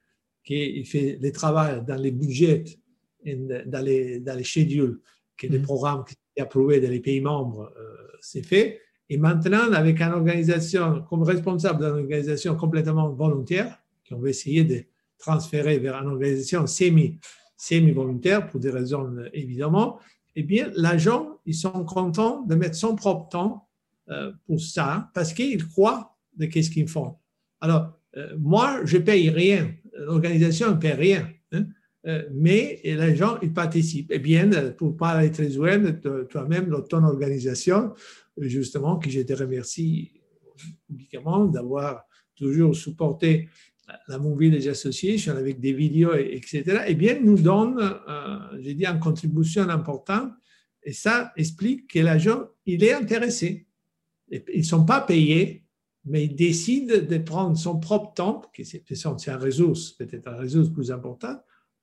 Speaker 4: qu'il fait le travail dans les budgets, et dans les, dans les schedules, que les mmh. programmes qui sont approuvés dans les pays membres, euh, c'est fait. Et maintenant, avec une organisation, comme responsable d'une organisation complètement volontaire, qu'on veut essayer de transférer vers une organisation semi, semi-volontaire pour des raisons évidemment, eh bien, l'agent, ils sont contents de mettre son propre temps euh, pour ça parce qu'ils croient de qu'est-ce qu'ils font. Alors, euh, moi, je paye rien. L'organisation ne paye rien. Hein, euh, mais les gens, ils participent. Eh bien, pour parler très de toi-même, ton organisation, justement, que je te remercie publiquement d'avoir toujours supporté la Movie Association avec des vidéos, etc., eh bien, nous donne, euh, j'ai dit, une contribution importante. Et ça explique que l'agent, il est intéressé. Ils ne sont pas payés, mais il décide de prendre son propre temps, qui c'est un ressource, peut-être un ressource plus important,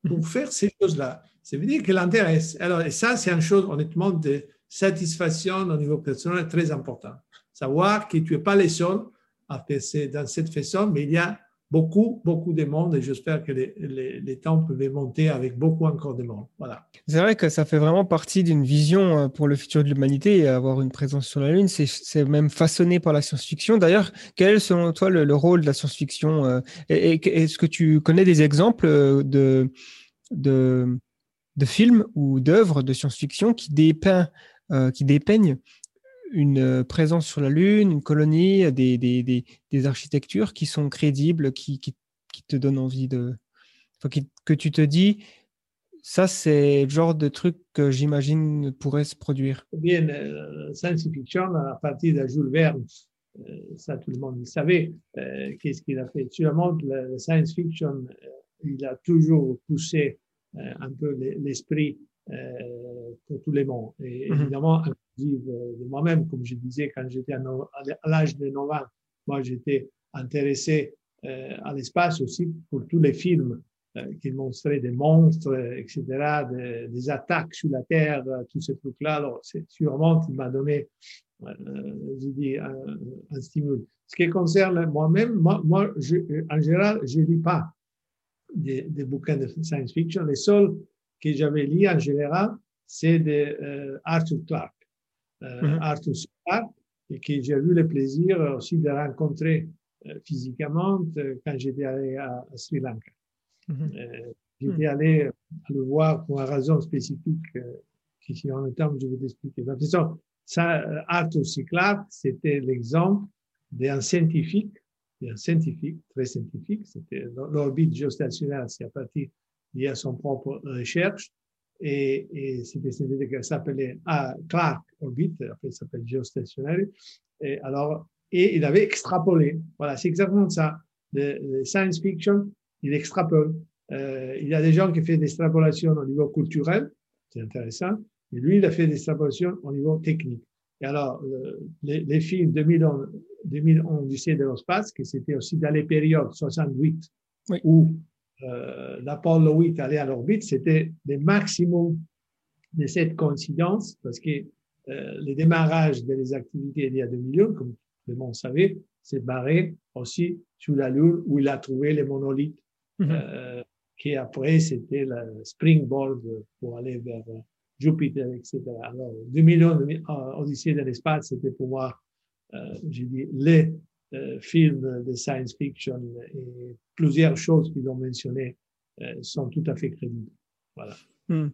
Speaker 4: pour mhm. faire ces choses-là. Ça veut dire qu'il l'intéresse. Alors, et ça, c'est une chose, honnêtement, de satisfaction au niveau personnel très important. Savoir que tu n'es pas le seul à faire dans cette façon, mais il y a beaucoup, beaucoup de monde et j'espère que les, les, temps peuvent monter avec beaucoup encore de monde. Voilà.
Speaker 1: C'est vrai que ça fait vraiment partie d'une vision euh, pour le futur de l'humanité avoir une présence sur la Lune. C'est même façonné par la science-fiction. D'ailleurs, quel est selon toi le, rôle de la science-fiction euh, Est-ce que tu connais des exemples euh, de, de, de films ou d'œuvres de science-fiction qui dépeint euh, qui dépeignent une euh, présence sur la Lune, une colonie, des, des, des, des architectures qui sont crédibles, qui, qui, qui te donnent envie de... Que tu te dis, ça, c'est le genre de truc que j'imagine pourrait se produire.
Speaker 4: Bien, euh, science-fiction, à partir de Jules Verne, ça tout le monde le savait, qu'est-ce qu'il a fait. Sûrement, le science-fiction, il a toujours poussé un peu l'esprit euh, pour tous les mondes. Et mhm. évidemment, inclusive euh, de moi-même, comme je disais, quand j'étais à, l'âge de 9 ans, moi j'étais intéressé euh, à l'espace aussi pour tous les films qui montraient des monstres, etc., des, attaques sur la Terre, tous ces trucs-là. Alors, c'est sûrement qui m'a donné, je dis, un, un, stimule. Ce qui concerne moi-même, moi, moi je, en général, je ne lis pas des, des, bouquins de science fiction. Les seuls que j'avais lu en général, c'est de euh, Arthur Clarke. Euh, mhm. Arthur Clarke, et que j'ai eu le plaisir aussi de rencontrer euh, physiquement quand j'étais allé à, Sri Lanka. Mhm. j'étais mhm. allé le voir pour une raison spécifique qui, si on a le temps, je vais t'expliquer. De toute façon, ça, euh, Arthur C. Clarke, c'était l'exemple d'un scientifique, d'un scientifique, très scientifique, c'était l'orbite géostationnaire, c'est à partir d'y a son propre recherche, et, et c'était, c'était, ça s'appelait ah, Clark Orbit, après ça s'appelle géostationnaire, et alors, et il avait extrapolé. Voilà, c'est exactement ça. Le, le science fiction, il extrapole. Euh, il y a des gens qui font des extrapolations au niveau culturel, c'est intéressant, et lui, il a fait des extrapolations au niveau technique. Et alors, le, les, les, films 2011, 2011 Odyssée de l'espace, que c'était aussi dans les périodes 68,
Speaker 1: Oui.
Speaker 4: où euh, l'Apollo 8 allait à l'orbite, c'était le maximum de cette coïncidence, parce que euh, le démarrage des activités il y a 2 millions, comme tout le monde savait, s'est barré aussi sous la Lune où il a trouvé les monolithes,
Speaker 1: Mhm.
Speaker 4: euh, qui après c'était le springboard pour aller vers euh, Jupiter, etc. Alors, 2 millions de Odyssée de l'espace, c'était pour moi, euh, j'ai dit, les films de science fiction et plusieurs choses qu'ils ont mentionnées euh, sont tout à fait crédibles. Voilà.
Speaker 1: Hmm.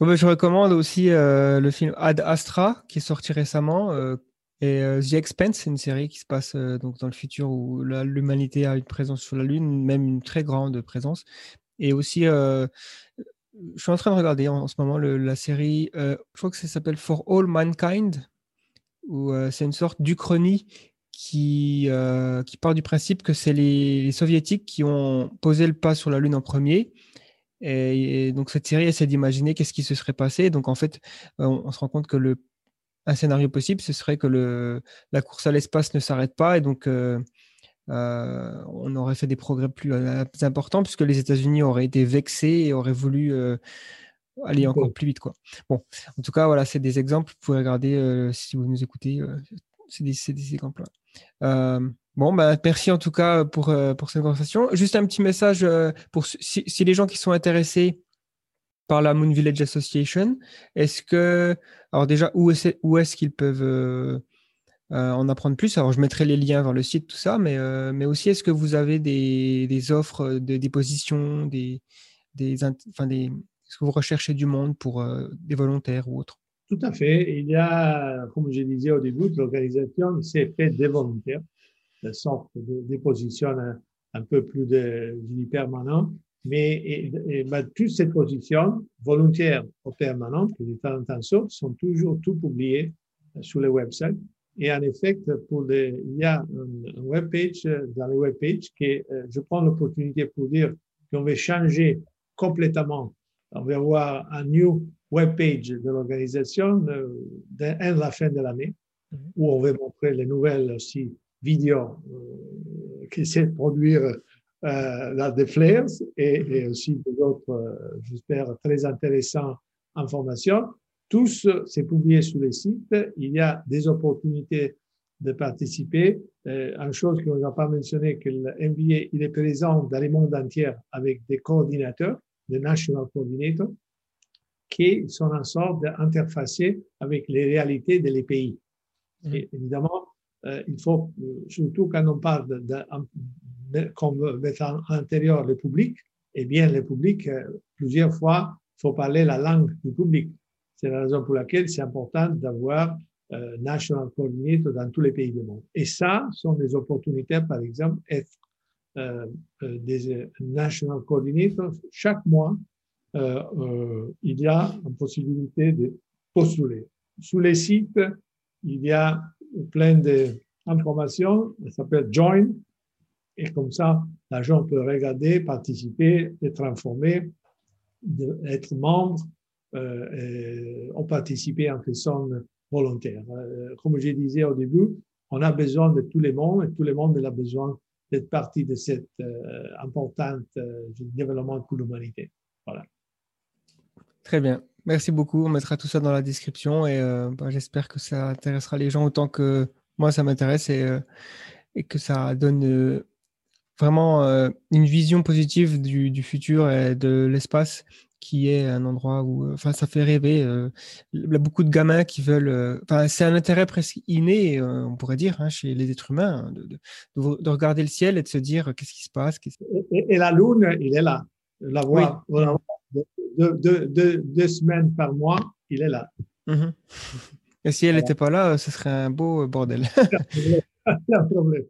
Speaker 1: Je recommande aussi euh, le film Ad Astra qui est sorti récemment euh, et euh, The Expanse, c'est une série qui se passe euh, donc dans le futur où l'humanité a une présence sur la Lune, même une très grande présence. Et aussi, euh, je suis en train de regarder en, ce moment la série, euh, je crois que ça s'appelle For All Mankind, où euh, c'est une sorte d'Uchronie qui, euh, qui part du principe que c'est les, les soviétiques qui ont posé le pas sur la Lune en premier. Et, et donc cette série essaie d'imaginer qu'est-ce qui se serait passé. Donc en fait, euh, on, on se rend compte que le, un scénario possible, ce serait que le, la course à l'espace ne s'arrête pas et donc euh, euh, on aurait fait des progrès plus importants puisque les États-Unis auraient été vexés et auraient voulu euh, aller encore plus vite. Quoi. Bon, en tout cas, voilà, c'est des exemples. Vous pouvez regarder si vous nous écoutez. Euh, c'est des, des exemples. Euh, bon, bah, merci en tout cas pour, euh, pour cette conversation. Juste un petit message euh, pour si, les gens qui sont intéressés par la Moon Village Association, est-ce que, alors déjà, où est-ce, est-ce qu'ils peuvent euh, euh, en apprendre plus? Alors, je mettrai les liens vers le site, tout ça, mais, euh, mais aussi, est-ce que vous avez des, des offres de des, des, int- enfin, des, est-ce que vous recherchez du monde pour euh, des volontaires ou autres?
Speaker 4: Tout à fait. Il y a, comme je disais au début, l'organisation s'est faite des volontaires, de sorte de déposition un, un peu plus de, dis permanent. Mais bah, toutes ces positions, volontaires ou permanentes, de temps en temps sont toujours tout publiées euh, sur le website. Et en effet, pour les, il y a un, un webpage, euh, dans le webpage, que euh, je prends l'opportunité pour dire qu'on va changer complètement. On va avoir un new webpage de l'organisation euh, à la fin de l'année,
Speaker 1: Mhm.
Speaker 4: où on va montrer les nouvelles aussi vidéos euh, qui essaient de produire euh, là des flares et, et aussi d'autres, euh, j'espère, très intéressantes informations. Tout ce- c'est publié sur le site. Il y a des opportunités de participer. Euh, une chose qu'on n'a pas mentionné, que le MBA, il est présent dans le monde entier avec des coordinateurs, des national coordinators, qui sont en sorte d'interfacer avec les réalités des pays. Et évidemment, euh, il faut, euh, surtout quand on parle de, de, en- à l'intérieur le public, eh bien, le public, euh, plusieurs fois, il faut parler la langue du public. C'est la raison pour laquelle c'est important d'avoir euh, national coordinator dans tous les pays du monde. Et ça sont des opportunités, par exemple, être des national coordinators. Chaque mois, il y a une possibilité de postuler. Sur les sites, il y a plein d'informations. Ça s'appelle Join. Et comme ça, l'agent peut regarder, participer, être informé, être membre euh, ou participer en façon volontaire. Euh, comme je disais au début, on a besoin de tout le monde et tout le monde a besoin d'être partie de cette euh, importante euh, développement pour l'humanité.
Speaker 1: Très bien. Merci beaucoup. On mettra tout ça dans la description et euh, bah, j'espère que ça intéressera les gens autant que moi ça m'intéresse et, euh, que ça donne euh, vraiment une vision positive du, futur et de l'espace qui est un endroit où, enfin, ça fait rêver. beaucoup de gamins qui veulent, enfin, c'est un intérêt presque inné, on pourrait dire, hein, chez les êtres humains, hein, de, de, de regarder le ciel et de se dire qu'est-ce qui se passe.
Speaker 4: Et, et la Lune, il est là. La voir,
Speaker 1: Oui.
Speaker 4: deux, deux, deux, deux semaines par mois, il est là.
Speaker 1: Mhm. Et si elle n'était pas là, ce serait un beau bordel. *laughs*
Speaker 4: A un problème.